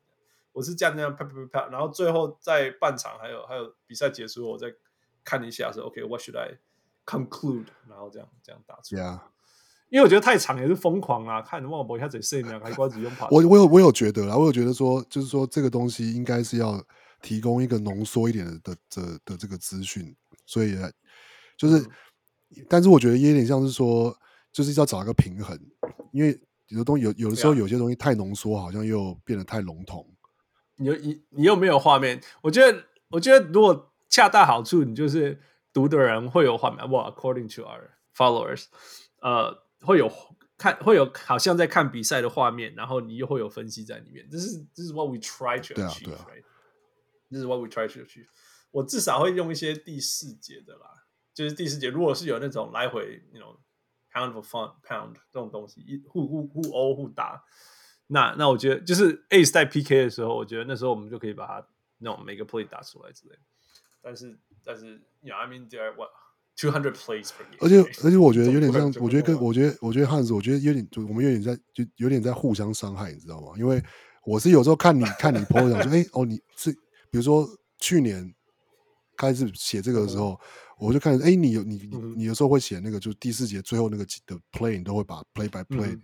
我是这样这样啪啪啪，然后最后在半场还有还有比赛结束，我再看一下说 OK，what should I conclude？然后这样这样打出来。Yeah. 因为我觉得太长也是疯狂啊，看忘我一下子剩两还光只用跑。我我有我有觉得啦，我有觉得说，就是说这个东西应该是要提供一个浓缩一点的的的的这个资讯，所以就是，嗯、但是我觉得也有点像是说，就是要找一个平衡，因为有的东西有有的时候有些东西太浓缩，好像又变得太笼统。你又你你又没有画面，我觉得我觉得如果恰到好处，你就是读的人会有画面。哇，according to our followers，呃，会有看会有好像在看比赛的画面，然后你又会有分析在里面。这是这是 what we try to achieve，对啊，对啊。这是 what we try to achieve。我至少会用一些第四节的啦，就是第四节，如果是有那种来回那种 you know, pound for fun pound 这种东西，一互互互殴互打。那那我觉得就是 Ace 在 PK 的时候，我觉得那时候我们就可以把它那种每个 play 打出来之类。但是但是，you know, I mean there are what two hundred plays per game。而且而且我觉得有点像，我觉得跟我觉得我觉得汉子，我觉得有点就我们有点在就有点在互相伤害，你知道吗？因为我是有时候看你看你 po 讲说，哎哦你是比如说去年开始写这个的时候，我就看哎你有你你你有时候会写那个就第四节最后那个的 play，你都会把 play by play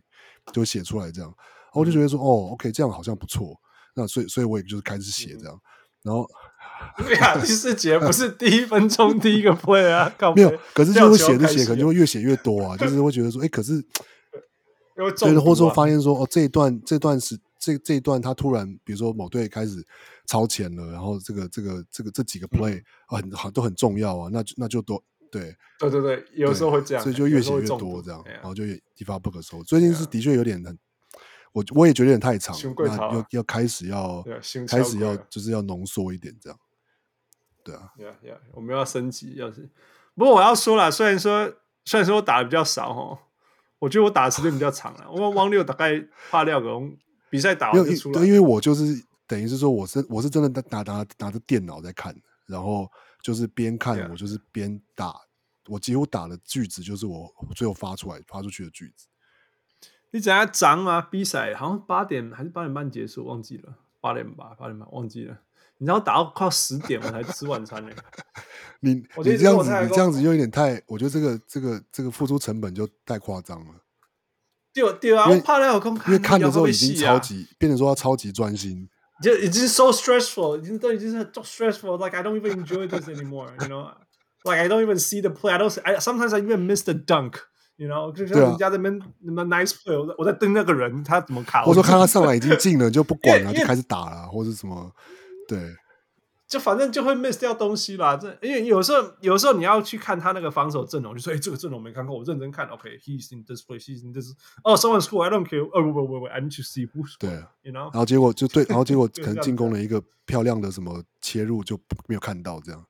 就写出来这样。我就觉得说，哦，OK，这样好像不错。那所以，所以我也就是开始写这样。嗯、然后，对啊，第四节不是第一分钟第一个 play 啊，没有。可是就是写着写，可能就会越写越多啊。就是会觉得说，哎，可是，对的，或者说发现说，哦，这一段这段是这这一段，他突然比如说某队开始超前了，然后这个这个这个这几个 play 啊，很好，都很重要啊。那就那就多对对对对，有时候会这样，所以就越写越多这样，然后就一发不可收。最近是的确有点很。我我也觉得有点太长，那要要开始要开始要就是要浓缩一点这样，对啊，Yeah Yeah，我们要升级，要是不过我要说了，虽然说虽然说我打的比较少哦，我觉得我打的时间比较长了。我汪六大概怕料个比赛打完就出来，对，因为我就是等于是说我是我是真的拿拿拿着电脑在看，然后就是边看我就是边打，我几乎打的句子就是我最后发出来发出去的句子。你等下涨啊！比赛好像八点还是八点半结束，忘记了八点吧，八点半忘记了。你知道打到快十点我才吃晚餐呢。你你这样子你这样子又有点太，我觉得这个这个这个付出成本就太夸张了。对对啊，我怕那有空因为看的时候已经超级，变成说他超级专心，就已经 so stressful，已经都已经是 so stressful，like I don't even enjoy this anymore，you know。like I don't even see the play. I don't. I sometimes I even miss the dunk. You know，就像人家在那边那么 nice play，我在我在盯那个人，他怎么卡？或者说看他上来已经进了，就不管了，就开始打了，或者什么，对。就反正就会 miss 掉东西啦，这因为有时候有时候你要去看他那个防守阵容，就说哎，这个阵容没看过，我认真看。OK，he's、okay, in this place，he's in this。哦，someone score，I don't care。哦不不不不，I need to see who score。对，you know。然后结果就对，然后结果可能进攻了一个漂亮的什么切入就没有看到，这样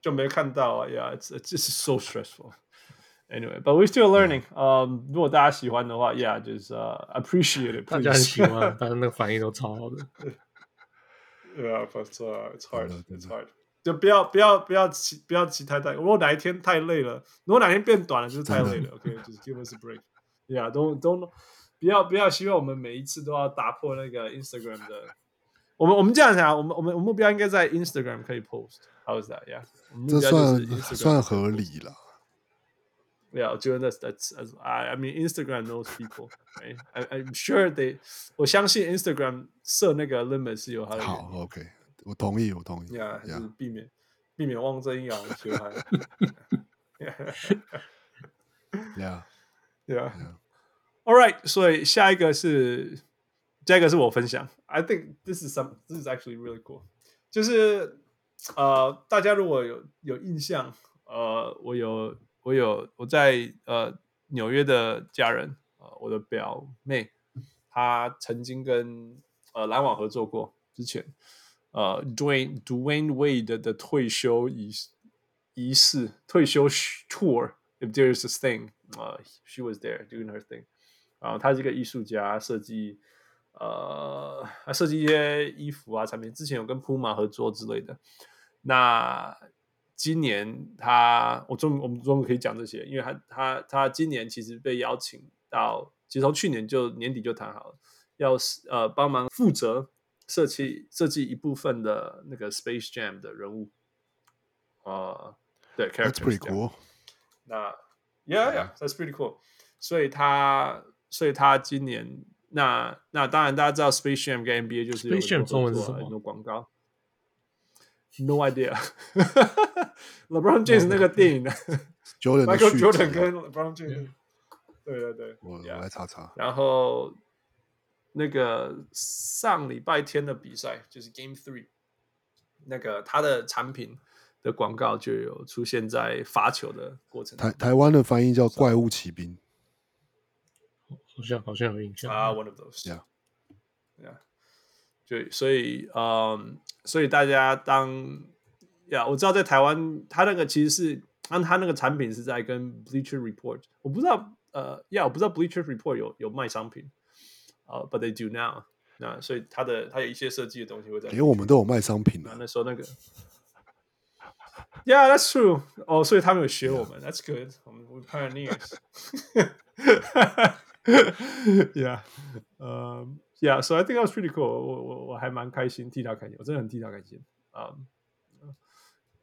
就没看到啊，Yeah，it's it's just so stressful。Anyway，but we're still learning。嗯，如果大家喜欢的话，Yeah，就是 appreciate it。大家很喜欢，大家那个反应都超好的。对啊不错啊 it's hard，it's hard。就不要不要不要期不要期太大。如果哪一天太累了，如果哪天变短了，就是太累了。OK，就是 give us a break。Yeah，don't don't 不要不要希望我们每一次都要打破那个 Instagram 的。我们我们这样想，我们我们目标应该在 Instagram 可以 post。How is that？Yeah，这算算合理了。Yeah，我觉得 that's that's I I mean Instagram knows people。I I'm sure they，我相信 Instagram 设那个 limit 是有它的。好，OK。我同意，我同意。Yeah，就是避免避免妄正阳学海。Yeah，Yeah，Yeah。All right，所以下一个是，下一个是我分享。I think this is some, this is actually really cool。就是呃，大家如果有有印象，呃，我有 我有我在呃纽约的家人，呃，我的表妹，她曾经跟呃篮网合作过，之前。呃、，Dwayne Dwayne Wade 的退休仪仪式退休 tour，if there is a thing，呃、，she was there doing her thing。啊，她是一个艺术家，设计呃，他设计一些衣服啊产品，之前有跟 Puma 合作之类的。那今年他，我终我们终于可以讲这些，因为他他他今年其实被邀请到，其实从去年就年底就谈好了，要呃帮忙负责。设计设计一部分的那个 Space Jam 的人物，啊、uh,，对，That's pretty cool。那，Yeah，Yeah，That's pretty cool。所以他，所以他今年，那那当然大家知道 Space Jam 跟 NBA 就是有 Space Jam 中文是什么？很多广告。No idea。LeBron James 那个电影 的 Michael Jordan 跟 LeBron James。对对对，我我来查查。然后。那个上礼拜天的比赛就是 Game Three，那个他的产品的广告就有出现在罚球的过程。台台湾的翻译叫《怪物骑兵》，好像好像有印象啊。Uh, one of those，呀呀，就所以嗯，所以大家当呀，我知道在台湾，他那个其实是按他那个产品是在跟 Bleacher Report，我不知道呃，呀，我不知道 Bleacher Report 有有卖商品。呃、uh,，but they do now。那所以他的他有一些设计的东西会在，因为我们都有卖商品的。那时候那个，Yeah, that's true。哦，所以他们有学我们，That's good。我们 We pioneers。Yeah，Yeah, so I think that's pretty cool 我。我我还蛮开心，替他开心，我真的很替他开心啊。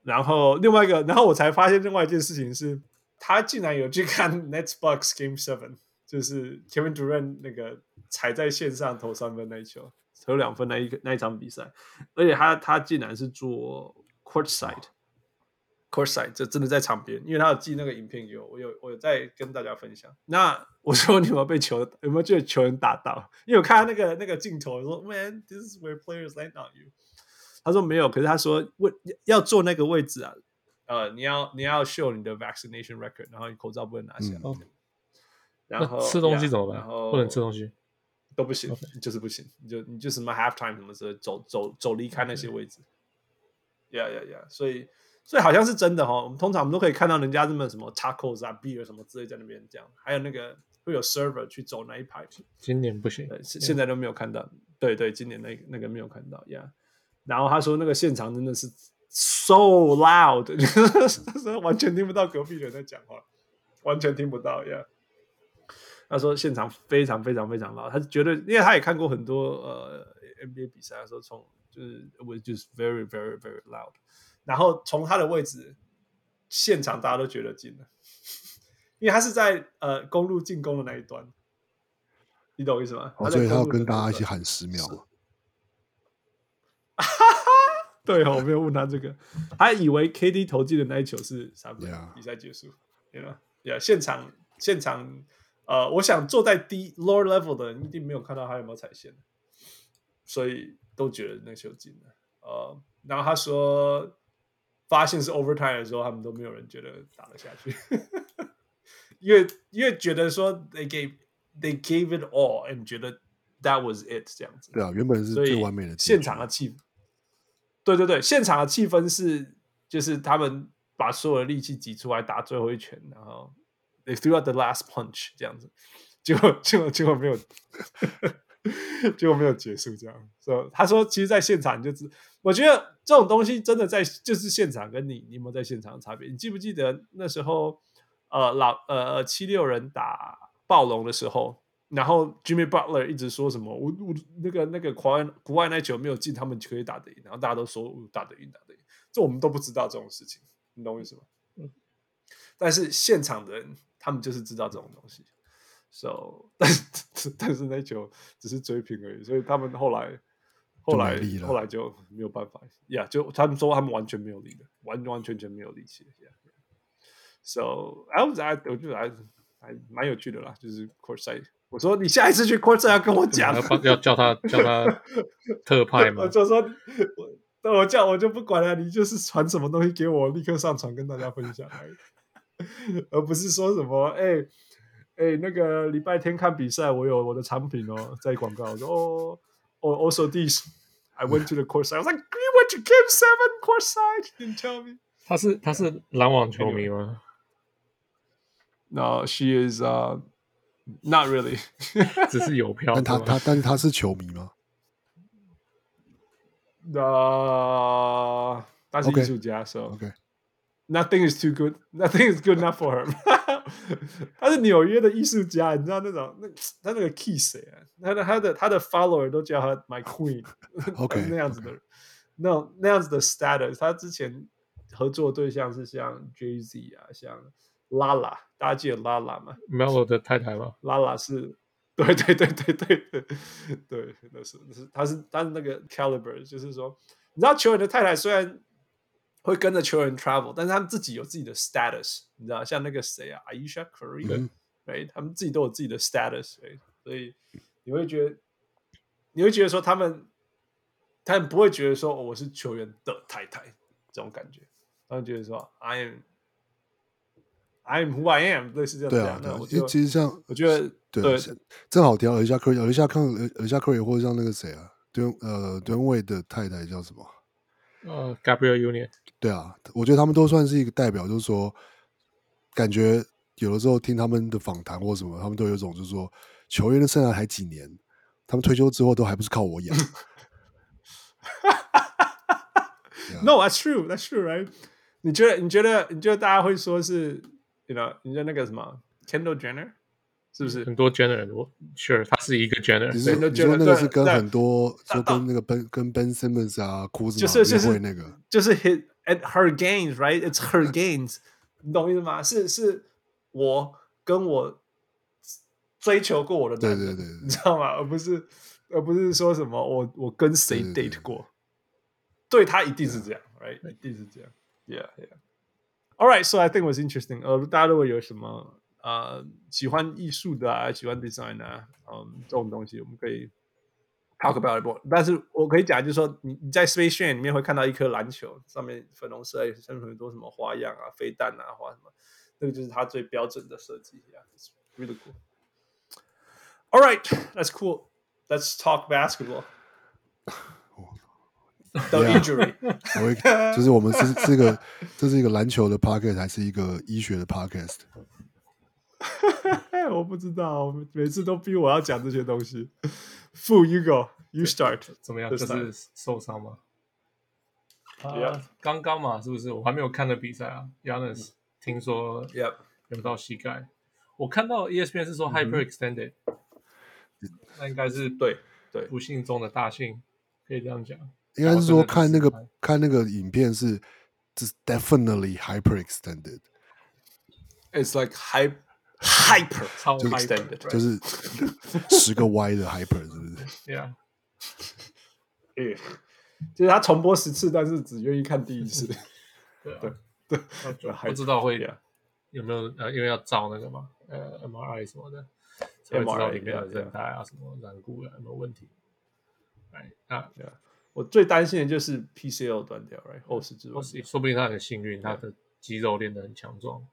然后另外一个，然后我才发现另外一件事情是，他竟然有去看 Nets Box Game Seven。就是 Kevin Durant 那个踩在线上投三分那一球，投两分那一那一场比赛，而且他他竟然是做 courtside side，court side 就真的在场边，因为他有寄那个影片给我，我有我有在跟大家分享。那我说你有没有被球有没有觉得球员打到？因为我看他那个那个镜头，我说 Man，this is where players land on you。他说没有，可是他说为要坐那个位置啊，呃，你要你要 show 你的 vaccination record，然后你口罩不能拿下来。嗯然后吃东西怎么办？然后不能吃东西都不行，okay. 就是不行。你就你就什么 half time 什么时候，走走走离开那些位置。，yeah yeah yeah，！所以所以好像是真的哈。我们通常我们都可以看到人家这么什么 tacos 啊、beer 什么之类在那边这样，还有那个会有 server 去走那一排。今年不行，现在都没有看到。对对，今年那个、那个没有看到呀。Yeah. 然后他说那个现场真的是 so loud，完全听不到隔壁人在讲话，完全听不到呀。Yeah. 他说现场非常非常非常老，他觉得，因为他也看过很多呃 NBA 比赛，他说从就是我就是 very very very loud，然后从他的位置，现场大家都觉得近了，因为他是在呃公路进攻的那一端，你懂我意思吗？哦，所以他要跟大家一起喊十秒。哈 哈对哦，我没有问他这个，他以为 KD 投进的那一球是三分.比赛结束，y、you know? 现场现场，呃，我想坐在低 lower level 的人一定没有看到他有没有踩线，所以都觉得那球进了，呃，然后他说发现是 overtime 的时候，他们都没有人觉得打得下去，因为因为觉得说 they gave they gave it all，and 觉得 that was it 这样子，对啊，原本是最完美的现场的气氛。对对对，现场的气氛是，就是他们把所有的力气挤出来打最后一拳，然后 they threw out the last punch 这样子，结果结果结果没有，结果没有结束这样。所以他说，其实，在现场你就知，我觉得这种东西真的在就是现场跟你你有没有在现场的差别。你记不记得那时候，呃老呃七六人打暴龙的时候？然后 Jimmy Butler 一直说什么我我那个那个国外国外那球没有进，他们就可以打得赢。然后大家都说打得赢，打得赢。这我们都不知道这种事情，你懂我意思吗？嗯。但是现场的人，他们就是知道这种东西。So，但是但是那球只是追平而已，所以他们后来后来后来就没有办法。Yeah，就他们说他们完全没有力的，完完全全没有力气。Yeah。So，I was I 我觉得还还蛮有趣的啦，就是 courtside。我说你下一次去 court 要跟我讲，要叫他叫他 特派嘛？我就说我我叫我就不管了，你就是传什么东西给我，立刻上传跟大家分享，而不是说什么哎哎、那个礼拜天看比赛，我有我的产品哦，在广告。我说哦哦，also this I went to the court side. I was like you went to game seven court side. Didn't tell me. 他是他是篮网球迷吗？No, she is. Uh, Not really，只是有票。但他他但是他是球迷吗？呃，他是艺术家，so OK。Nothing is too good. Nothing is good enough for her. 他是纽约的艺术家，你知道那种那他那个 kiss 啊，他的他的他的 follower 都叫他 My Queen。OK，那样子的，那种那样子的 status。他之前合作对象是像 Jay Z 啊，像。Lala，，大家记得 Lala 吗？Melo 的太太吗？？Lala 是，对对对对对对对，那是那是他是他是那个 caliber，就是说，你知道球员的太太虽然会跟着球员 travel，但是他们自己有自己的 status，你知道，像那个谁啊，Ayesha Curry，对，他们自己都有自己的 status，所以你会觉得你会觉得说他们他们不会觉得说、哦、我是球员的太太这种感觉，他们觉得说 I am。I am who I am，类似这样。对啊，对啊，因为其实像我觉得，对，正好提到一下科尔，一下看，一下科尔，或者像那个谁啊，端呃端位的太太叫什么？呃，Gabrielle Union。对啊，我觉得他们都算是一个代表，就是说，感觉有的时候听他们的访谈或什么，他们都有一种就是说，球员的生涯还几年，他们退休之后都还不是靠我养。yeah. No, that's true, that's true, right？你觉得？你觉得？你觉得大家会说是？你知道，你知道那个什么 Kendall Jenner 是不是很多 Jenner？我 sure 他是一个 Jenner。你说那个是跟很多说跟那个 Ben 跟 Ben Simmons 啊，库兹马约会那个，就是 hit at her gains right？It's her gains，你懂意思吗？是是我跟我追求过我的男人，对对对，你知道吗？而不是而不是说什么我我跟谁 date 过，对他一定是这样，right？一定是这样，yeah yeah。All right, so I think it was interesting. 呃，大家如果有什么呃，喜欢艺术的啊，喜欢 designer，嗯，这种东西我们可以 talk about 一波。但是我可以讲，就是说，你你在 SpaceX 里面会看到一颗篮球，上面粉红色，上面很多什么花样啊，飞弹啊，花什么，那个就是它最标准的设计啊，really cool。All right, that's cool. Let's talk basketball. No injury. 我，就是我们是这个，这是一个篮球的 podcast，还是一个医学的 podcast？我不知道，每次都逼我要讲这些东西。Fu, you go, you start。怎么样？就是受伤吗？啊，刚刚嘛，是不是？我还没有看的比赛啊。Giannis 听说有到膝盖。我看到 ESPN 是说 hyperextended，那应该是对对不幸中的大幸，可以这样讲。应该是说看那个看那个影片是，是 definitely hyper extended。It's like hyper hyper 超 extended，就是十个 Y 的 hyper 是不是？Yeah。就是他重播十次，但是只愿意看第一次。对啊对对，不知道会有没有呃，因为要照那个嘛，呃，MRI 什么的，才会知道里面的韧带啊什么软骨有没有问题。哎，那，对啊，我最担心的就是 PCL 断掉，right？哦，是这种，说不定他很幸运，他的肌肉练得很强壮，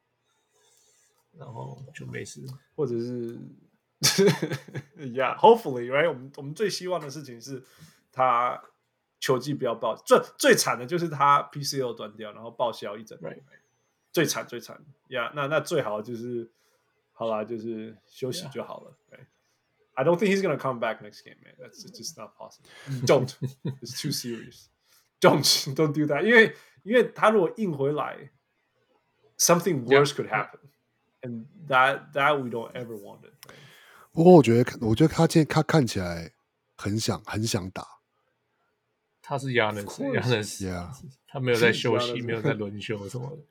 然后就没事，或者是，Yeah，hopefully，right？我们我们最希望的事情是他球技不要报，最最惨的就是他 PCL 断掉，然后报销一整年。最惨最惨，Yeah，！那那最好就是，好啦，就是休息就好了。Right? I don't think he's gonna come back next game, man. That's just not possible. Don't. It's too serious. Don't don't do that. 因为因为他如果硬回来，something worse could happen, and that that we don't ever want it. Right? 不过我觉得，我觉得他现在他看起来很想很想打。他是亚能斯，亚能斯，他没有在休息，没有在轮休什么的。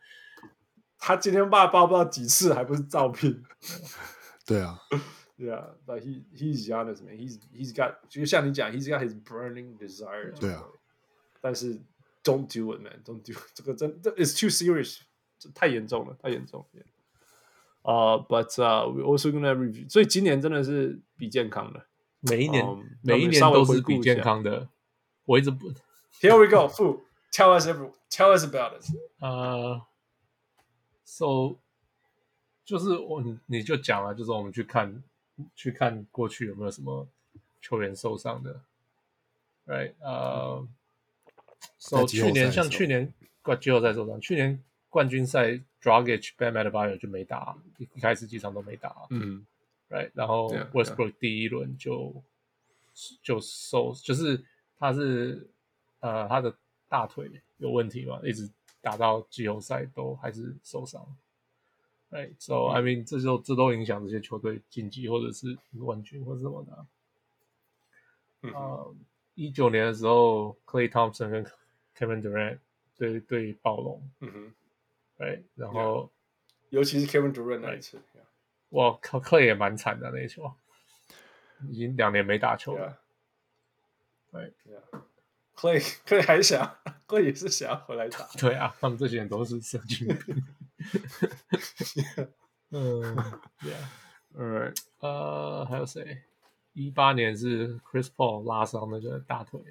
他今天爸报不知道几次，还不是照片？对啊，Yeah，but he he's Giannis man. He's he's got 就像你讲，he's got his burning desire。对啊，但是 don't do it man, don't do it。这个真这 is too serious，这太严重了，太严重。啊，but we also gonna review。所以今年真的是比健康的，每一年每一年都是比健康的。我一直不。Here we go, Fu. Tell us every, tell us about it. 呃。So，就是我你就讲了，就是我们去看去看过去有没有什么球员受伤的，right？呃，So 去年像去年冠季后赛受伤，去年冠军赛 Dragic、Bam Adebayo 就没打，一开始几场都没打，嗯，right？然后 Westbrook 第一轮就就受，就是他是呃他的大腿有问题嘛，一直。打到季后赛都还是受伤，Right，so I mean，这就这都影响这些球队晋级或者是冠军或者什么的。呃，一九年的时候，Clay Thompson 跟 Kevin Durant 对对暴龙，嗯哼，哎，然后尤其是 Kevin Durant 那一次，哇靠，Klay 也蛮惨的那一球，已经两年没打球了，对。Klay 还想，Clay 也是想要回来打。对啊，他们这些人都是神经病。嗯，Yeah，Alright，呃，还有谁？一八年是 Chris Paul 拉伤那个大腿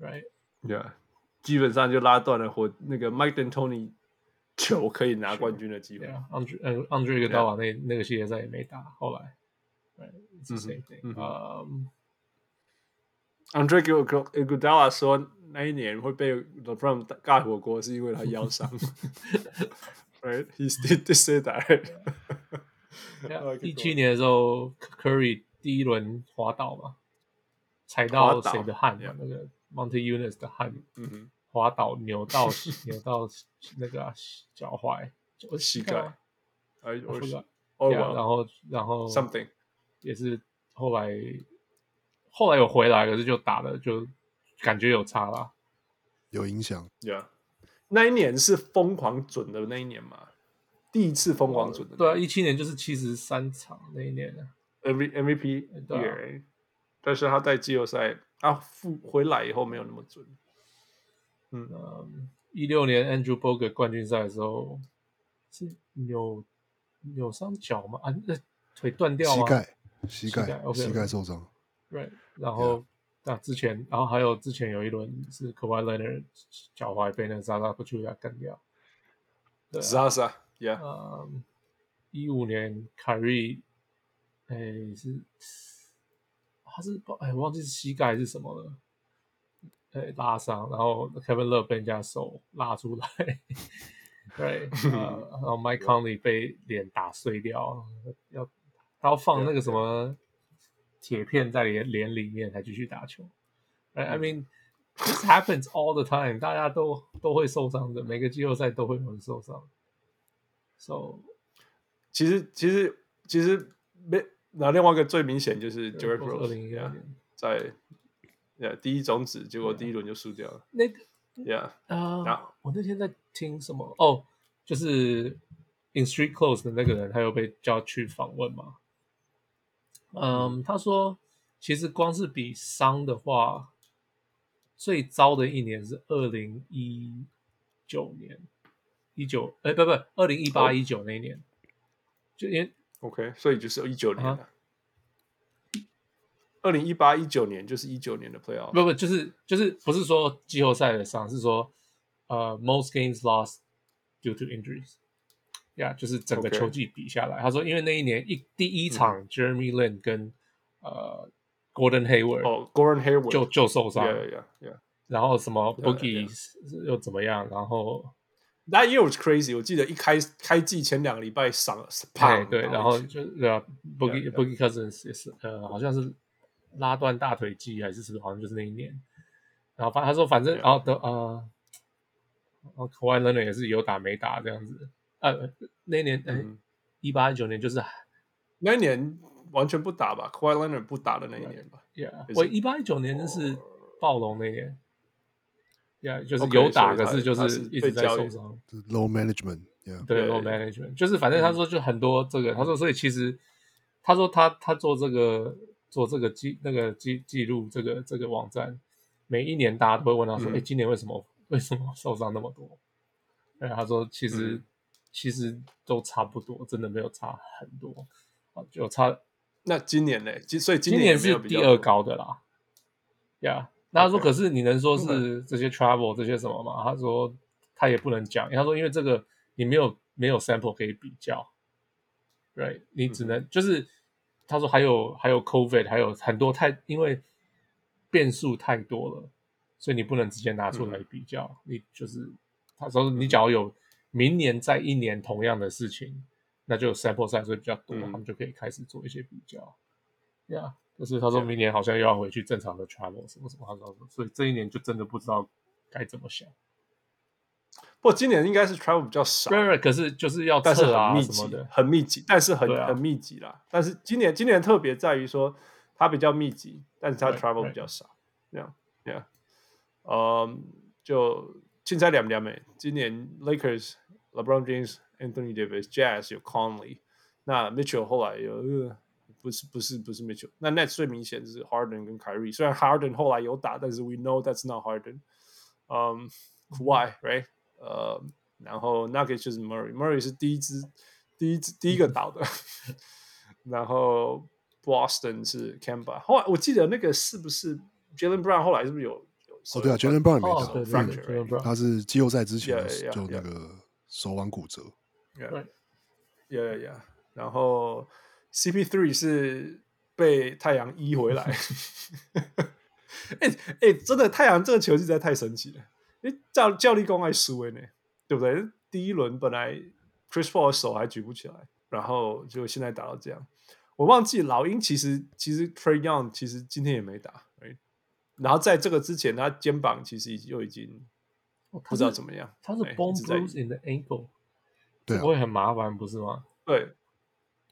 ，Right？Yeah，基本上就拉断了火那个 Mike D'Antoni 球可以拿冠军的机会。Andre 嗯 Andre Iguodala 那那个系列赛也没打，后来，Right？It's the same thing。嗯。Andre Iguodala 说那一年会被 LeBron 盖火锅，是因为他腰伤。Right? He did say that. 一七年的时候，Curry 第一轮滑倒嘛，踩到谁的汗呀？那个 Monte Unis 的汗，嗯，滑倒扭到 扭到那个脚踝，膝盖，哎，我膝盖，哦，然后然后 something 也是后来。后来有回来，可是就打了，就感觉有差了，有影响。Yeah，那一年是疯狂准的那一年嘛，第一次疯狂准的。对啊，一七年就是七十三场那一年 MVP MVP 对、啊，但是他在季后赛啊复回来以后没有那么准。嗯，一六年 Andrew Bogut 冠军赛的时候是扭扭伤脚吗？啊，那腿断掉吗？膝盖，膝盖，膝盖受伤。Right，然后那 Yeah. 之前，然后还有之前有一轮是 Kawhi Leonard 脚踝被那个 Zaza Pachulia 干掉。Zaza，Yeah。嗯，一五年 Kyrie，哎是，他是哎我忘记是膝盖还是什么了，哎拉伤，然后 Kevin Love 被人家手拉出来。对，呃，然后 Mike Conley 被脸打碎掉，要他要放那个什么。铁片在脸脸里面才继续打球。I mean, this happens all the time。大家都都会受伤的，每个季后赛都会有人受伤。So，其实其实其实没那另外一个最明显就是 Derrick Rose 二零一二年在呀第一种子，结果第一轮就输掉了。那个，Yeah，啊，我那天在听什么？哦，就是 In Street Clothes 的那个人，他又被叫去访问嘛。嗯，他说，其实光是比伤的话，最糟的一年是二零一九年，一九哎不不，二零一八一九那一年，就因为 OK，所以就是一九年了。二零一八一九年就是一九年的 Playoff，不不就是就是不是说季后赛的伤，是说呃 most games lost due to injuries，呀、yeah,，就是整个球季比下来.他说因为那一年一第一场 Jeremy Lin 跟呃 Gordon Hayward 哦、oh,，Gordon Hayward 就就受伤 yeah, yeah, yeah. 然后什么 Boogie 又怎么样，然后 That year was crazy，我记得一开开季前两个礼拜伤了，对，然后就对啊，Boogie Boogie Cousins 也是呃好像是。拉断大腿肌还是什么好像就是那一年，然后反他说反正 Yeah. 然后的呃，然后 Kawhi Leonard 也是有打没打这样子，呃那一年哎一八一九年就是那一年完全不打吧，Kawhi Leonard 不打的那一年吧，Yeah，我一八一九年那是暴龙那年，Yeah，就是有打可是就是一直在受伤，Low management，Yeah，对 Low management，就是反正他说就很多这个，他说所以其实他说他他做这个。做这个记那个记记录这个这个网站，每一年大家都会问他说：“哎、嗯，今年为什么为什么受伤那么多？”哎，他说：“其实、嗯、其实都差不多，真的没有差很多啊，就差。”那今年呢？所以今年，是第二高的啦。呀，那他说：“ Okay. 可是你能说是这些 travel 这些什么吗？”他说：“他也不能讲。”他说：“因为这个你没有没有 sample 可以比较，right？你只能、嗯、就是。”他说还有还有 COVID，还有很多太因为变数太多了，所以你不能直接拿出来比较。嗯、你就是他说你只要有明年再一年同样的事情，那就 sample size 会比较多，嗯、他们就可以开始做一些比较。呀，就是他说明年好像又要回去正常的 travel 什么什么，他说所以这一年就真的不知道该怎么想。不，今年应该是 travel 比较少，可是就是要但是很密集的，很密集，但是很、啊、很密集啦。但是今年今年特别在于说它比较密集，但是它 travel 比较少，这样，yeah，嗯，就青菜两两美。今年 Lakers LeBron James、Anthony Davis、Jazz 有 Conley，那 Mitchell 后来有，呃、不是不是不是 Mitchell，那 Nets 最明显是 Harden 跟 Kyrie，虽然 Harden 后来有打，但是 We know that's not Harden，嗯、um,，Why，right？呃，然后那个就是 Murray，Murray 是第一支，第一支第一个倒的，然后 Boston 是 Camba，后来我记得那个是不是 Jaylen Brown 后来是不是有有？哦，对啊，Jaylen Brown 没倒，哦、对对对对他是季后赛之前就那个手腕骨折，Yeah，Yeah，Yeah，、yeah, yeah. 然后 CP3 是被太阳医回来，哎哎，真的太阳这个球实在太神奇了。诶，教教练公爱输呢，对不对？第一轮本来 Chris Paul 的手还举不起来，然后就现在打到这样。我忘记老鹰其实其实 Trae Young 其实今天也没打，然后在这个之前，他肩膀其实已经又已经不知道怎么样。他是 bone bruise in the ankle，对，会很麻烦，不是吗？对，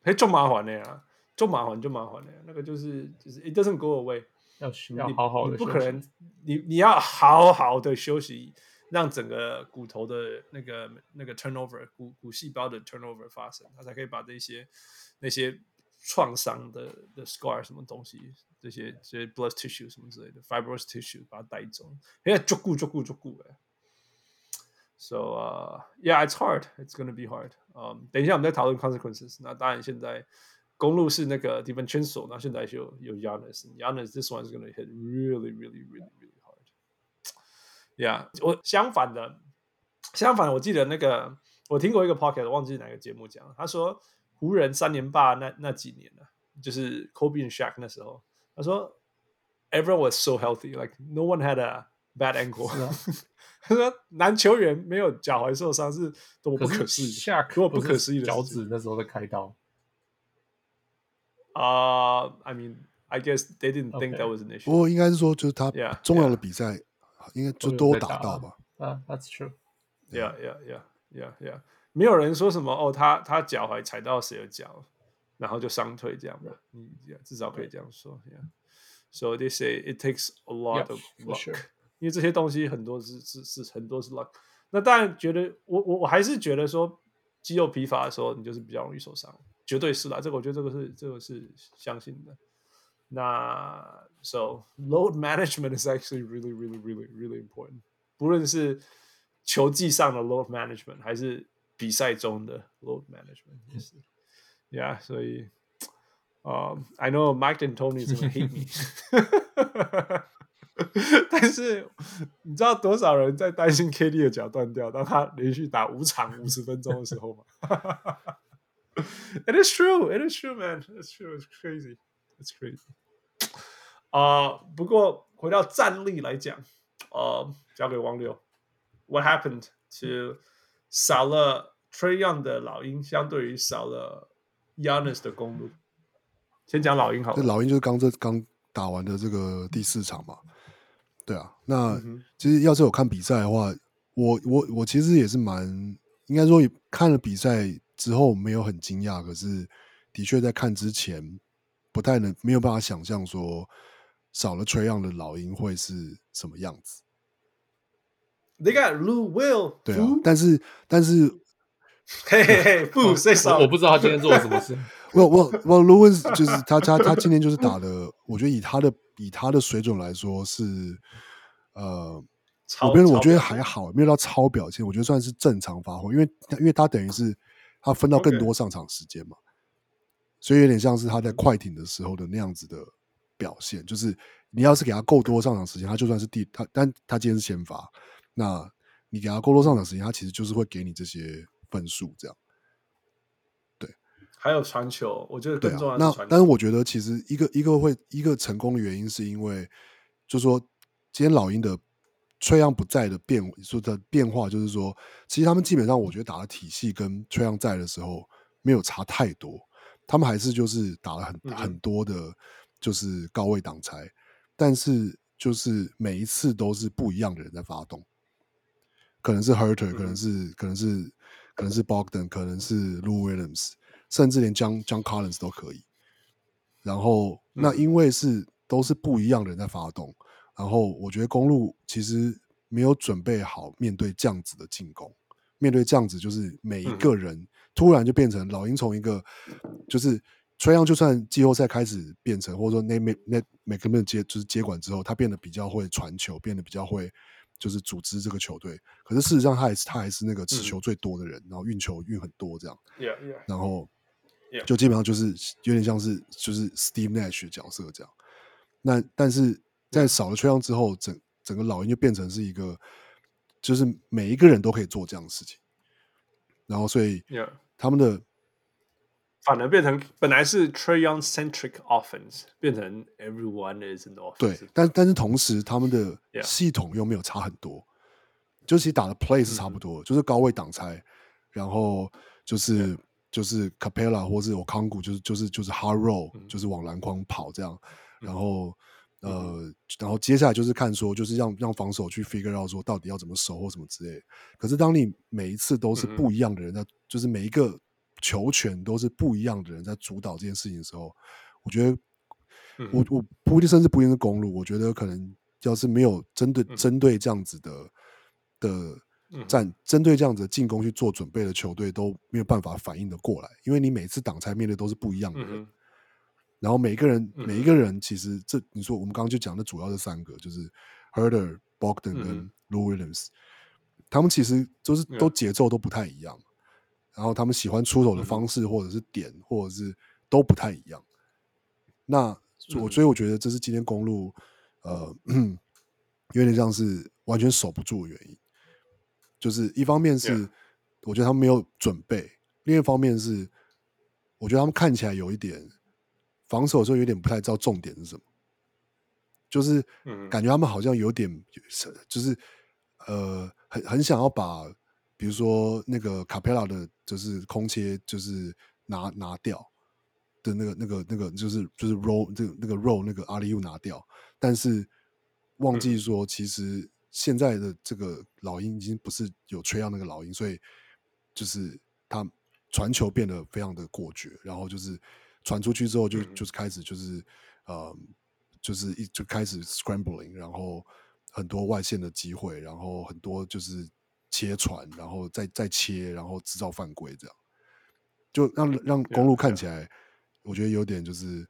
哎，就麻烦的呀，就麻烦就麻烦的呀，那个就是就是 It doesn't go away。要要好好的，不可能，你你要好好的休息，让整个骨头的那个那个 turnover 骨骨细胞的 turnover 发生，它才可以把这些那些创伤的的 scar 什么东西，这些这些 blood tissue 什么之类的 fibrous tissue 把它带走。哎，足够足够足够哎。So 呃、uh,，yeah，it's hard，it's gonna be hard。嗯，等一下我们再讨论 consequences。那当然现在。公路是那个 DiVincenzo，那现在就有 Giannis，Giannis，this one is gonna hit really, really, really, really hard. Yeah，我相反的，相反的，我记得那个我听过一个 podcast，忘记哪个节目讲，他说湖人三连霸那那几年呢，就是 Kobe and Shaq 那时候，他说 everyone was so healthy，like no one had a bad ankle。他说男球员没有脚踝受伤是多么不可思议，多么不可思议的脚趾那时候在开刀。啊、uh,，I mean, I guess they didn't think that was an issue. 不过应该是说，就是他重要的比赛应该就都打到吧。啊、uh,，That's true. Yeah, yeah, yeah, yeah, yeah. 没有人说什么哦，他他脚踝踩到谁的脚，然后就伤腿这样的。嗯、yeah,，至少可以这样说。Yeah. So they say it takes a lot of luck. 因为这些东西很多是是是很多是 luck。那当然觉得我我我还是觉得说肌肉疲乏的时候，你就是比较容易受伤。绝对是啦，这个我觉得这个是这个是相信的。那 so load management is actually really really really really important。不论是球技上的 load management，还是比赛中的 load management，也是。Yeah，所以，呃、um,，I know Mike and Tony is gonna hate me，但是你知道多少人在担心 KD 的脚断掉，当他连续打五场五十分钟的时候吗？It is true, it is true, man. It's true, it's crazy, it's crazy. 啊、uh,，不过回到战力来讲，呃、uh,，交给王六。What happened to 少了 Trae Young 的老鹰，相对于少了 Giannis 的公路？先讲老鹰好了。这老鹰就是刚这刚打完的这个第四场嘛。对啊，那、嗯、其实要是有看比赛的话，我我我其实也是蛮应该说看了比赛之后没有很惊讶，可是的确在看之前不太能没有办法想象说少了 Trae Young 的老鹰会是什么样子。They got Lou Will，对啊，但是但是，嘿嘿嘿，不，谁少？我不知道他今天做了什么事。我我我，Lou Will 就是他他他今天就是打的，我觉得以他的以他的水准来说是，呃，我觉得我觉得还好，没有到超表现，我觉得算是正常发挥，因为因为他等于是他分到更多上场时间嘛.所以有点像是他在快艇的时候的那样子的表现，就是你要是给他够多上场时间，他就算是第他，但他今天是先发。那你给他够多上场时间，他其实就是会给你这些分数，这样。对，还有传球，我觉得更重要那但是我觉得其实一个一个会一个成功的原因，是因为就是说今天老鹰的崔杨不在的变说的变化，就是说其实他们基本上我觉得打的体系跟崔杨在的时候没有差太多，他们还是就是打了很、嗯、很多的，就是高位挡拆，但是就是每一次都是不一样的人在发动。可能是 Huerter，可能是、嗯、可能是可能是 Bogdan，可能是 Lou Williams，甚至连 John John Collins 都可以。然后、嗯、那因为是都是不一样的人在发动，然后我觉得公路其实没有准备好面对这样子的进攻，面对这样子就是每一个人突然就变成老鹰从一个就是 Trae Young 就算季后赛开始变成或者说那那那每个人接就是接管之后，他变得比较会传球，变得比较会。就是组织这个球队，可是事实上他还是他还是那个持球最多的人，嗯、然后运球运很多这样，yeah, yeah, 然后就基本上就是有点像是就是 Steve Nash 的角色这样。那但是在少了 Trae Young 之后，整整个老鹰就变成是一个，就是每一个人都可以做这样的事情，然后所以他们的。反而变成本来是 Trae Young centric offense，变成 everyone is the offense。对，但但是同时他们的系统又没有差很多.就其实打的 play 是差不多，嗯、就是高位挡拆，然后就是.就是 Capella 或是我康古，就是就是就是 hard roll，、嗯、就是往篮筐跑这样，然后、嗯、呃，然后接下来就是看说，就是让让防守去 figure out 说到底要怎么守或什么之类。可是当你每一次都是不一样的人，在、嗯、就是每一个。球权都是不一样的人在主导这件事情的时候，我觉得我我不一定甚至不一定是公路，我觉得可能要是没有针对针对这样子的的战针对这样子的进攻去做准备的球队都没有办法反应的过来，因为你每次挡拆面对都是不一样的人，然后每个人每一个人其实这你说我们刚刚就讲的主要是三个，就是 Huerter、Bogdan 跟 Lou Williams，他们其实就是都节奏都不太一样。然后他们喜欢出手的方式，或者是点，或者是都不太一样。那我所以我觉得这是今天公路呃有点像是完全守不住的原因。就是一方面是我觉得他们没有准备，另一方面是我觉得他们看起来有一点防守的时候有点不太知道重点是什么，就是感觉他们好像有点就是呃很很想要把。比如说那个卡佩拉的，就是空切，就是拿拿掉的那个、那个、那个，就是就是 roll 这个那个 roll 那个阿里又拿掉，但是忘记说，其实现在的这个老鹰已经不是有吹到那个老鹰，所以就是他传球变得非常的过绝，然后就是传出去之后就就是开始就是呃就是一就开始 scrambling，然后很多外线的机会，然后很多就是。切传，然后再再切，然后制造犯规，这样。就让让公路看起来，我觉得有点就是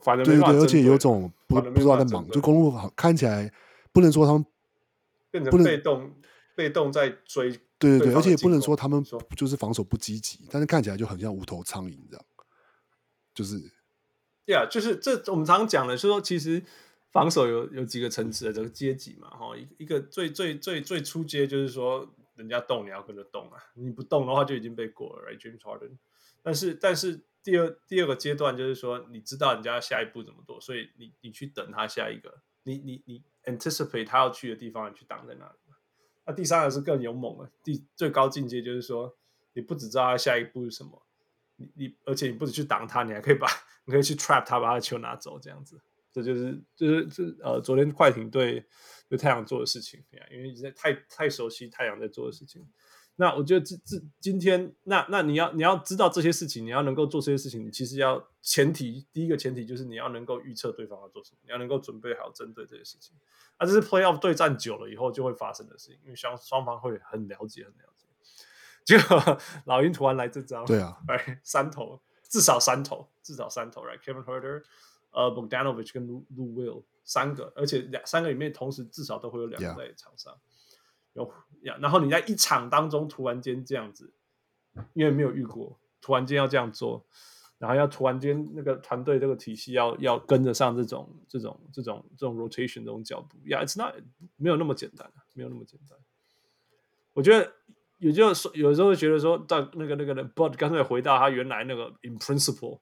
反正对对对，而且有种不不知道在忙，就公路好看起来不能说他们变成被动被动在追，对对对，而且也不能说他们就是防守不积极，但是看起来就很像无头苍蝇这样，就是，对啊，就是这我们常常讲的，就说其实防守有有几个层次的这个阶级嘛，哈，一一个最最最最初阶就是说人家动你要跟着动啊，你不动的话就已经被过了，right，James Harden，但是但是。第二第二个阶段就是说，你知道人家下一步怎么做，所以你你去等他下一个，你你你 anticipate 他要去的地方，你去挡在那里。那第三个是更勇猛的，第最高境界就是说，你不只知道他下一步是什么，你你而且你不止去挡他，你还可以把你可以去 trap 他，把他的球拿走，这样子，这就是就是这呃昨天快艇队对太阳做的事情，因为在太太熟悉太阳在做的事情。那我觉得这这今天，那那你要你要知道这些事情，你要能够做这些事情，你其实要前提第一个前提就是你要能够预测对方要做什么，你要能够准备好针对这些事情。啊，这是 playoff 对战久了以后就会发生的事情，因为双双方会很了解很了解。结果老鹰突然来这招，对啊，来三头至少三头至少三头，right？Kevin Huerter 呃，Bogdanovich 跟 Lou Lou Will 三个，而且两三个里面同时至少都会有两个在场上。有呀，然后你在一场当中突然间这样子，因为没有遇过，突然间要这样做，然后要突然间那个团队这个体系要要跟得上这种这种这种这种 rotation 这种脚步，呀，it's not 没有那么简单，没有那么简单。我觉得有就说有时候会觉得说，到那个那个人 Bud 刚才回到他原来那个 in principle。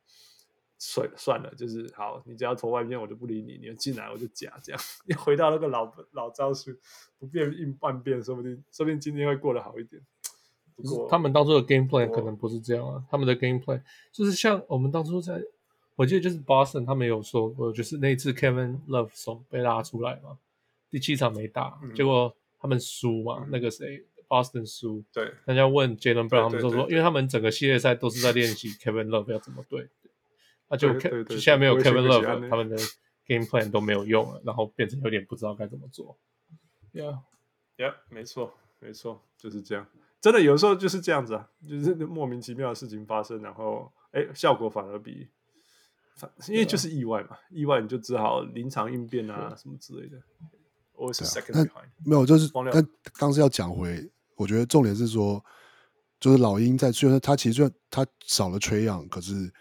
算算了，就是好，你只要投外面，我就不理你；你要进来，我就假这样。你回到那个老老招数，不变应万变，说不定说不定今天会过得好一点。不过他们当初的 game plan 可能不是这样啊，他们的 game plan 就是像我们当初在，我记得就是 Boston 他们有说过，就是那次 Kevin Love 手被拉出来嘛，第七场没打，嗯、结果他们输嘛，嗯、那个谁 Boston 输，对，大家问 Jaylen Brown 他们说说，因为他们整个系列赛都是在练习 Kevin Love 要怎么对。那就现在没有 Kevin Love，他们的 game plan 都没有用了，然后变成有点不知道该怎么做。Yeah，Yeah，没错，没错，就是这样。真的有时候就是这样子啊，就是莫名其妙的事情发生，然后哎，效果反而比，因为就是意外嘛，意外你就只好临场应变啊，什么之类的。我是 second behind，没有，就是但刚是要讲回，我觉得重点是说，就是老鹰在虽然他其实虽然他少了 Trae Young，可是。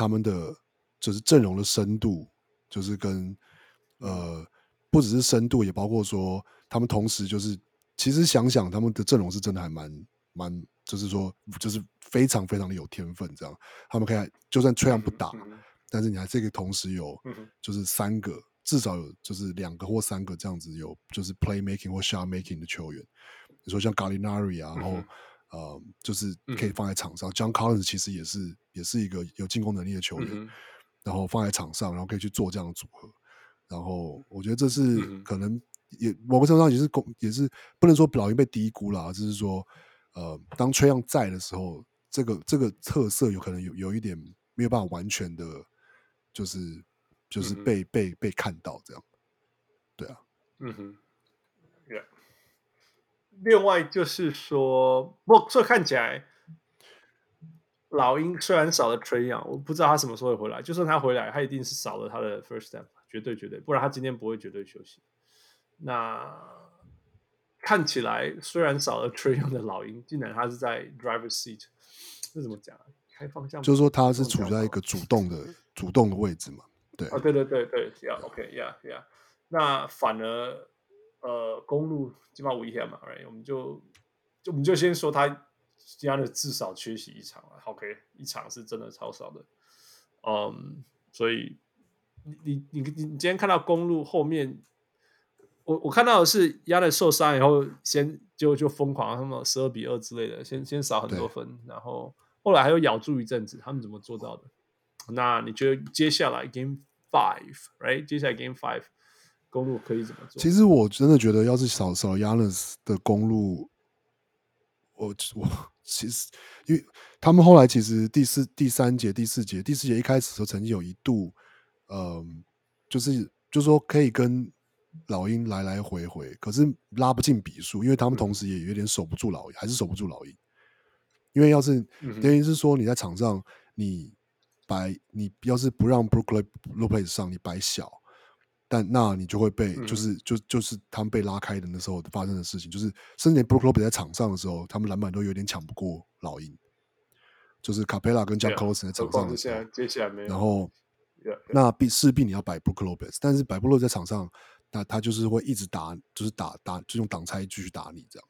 他们的就是阵容的深度，就是跟呃，不只是深度，也包括说他们同时就是，其实想想他们的阵容是真的还蛮蛮，就是说就是非常非常的有天分，这样他们可以就算崔杨不打，但是你还这个同时有就是三个，至少有就是两个或三个这样子有就是 play making 或 shot making 的球员，你说像 Gallinari 啊，然后。呃，就是可以放在场上。嗯、John Collins 其实也是也是一个有进攻能力的球员，嗯、然后放在场上，然后可以去做这样的组合。然后我觉得这是可能也某个程度上也是公也是不能说老鹰被低估了，就是说呃，当 Trae Young 在的时候，这个这个特色有可能有有一点没有办法完全的，就是就是被、嗯、被被看到这样。对啊，嗯哼，Yeah。另外就是说，不，这看起来老鹰虽然少了 Trae Young，我不知道他什么时候会回来。就算他回来，他一定是少了他的 first step，绝对绝对，不然他今天不会绝对休息。那看起来虽然少了 Trae Young 的老鹰，竟然他是在 driver seat，这怎么讲？开方向就是说他是处在一个主动的主动的位置嘛？对啊，对对对对，Yeah，OK，Yeah，Yeah，那反而。呃，公路基本上无一天嘛，right? 我们就就我们就先说他这样的至少缺席一场了，OK，一场是真的超少的，嗯，所以你你你你今天看到公路后面，我我看到的是压的受伤以后先就就疯狂他们十二比二之类的，先先少很多分，然后后来还有咬住一阵子，他们怎么做到的？那你觉得接下来 Game Five，right？接下来 Game Five。公路可以怎么做？其实我真的觉得，要是少少 Giannis 的公路，我我其实因为他们后来其实第四、第三节、第四节、第四节一开始的时候，曾经有一度，嗯、呃，就是就是说可以跟老鹰来来回回，可是拉不进比数，因为他们同时也有点守不住老鹰，还是守不住老鹰。因为要是等于是说你在场上，你摆你要是不让 Brook Lopez 上，你摆小，但那你就会被、嗯、就是就就是他们被拉开的那时候发生的事情，就是甚至 Brook Lopez 在场上的时候，他们篮板都有点抢不过老鹰，就是 Capela 跟 John Collison 在场上的时候，接下来没。有，然后那必势必你要摆 Brook Lopez，但是摆 Brook Lopez 在场上，那他就是会一直打，就是打打就用挡拆继续打你这样。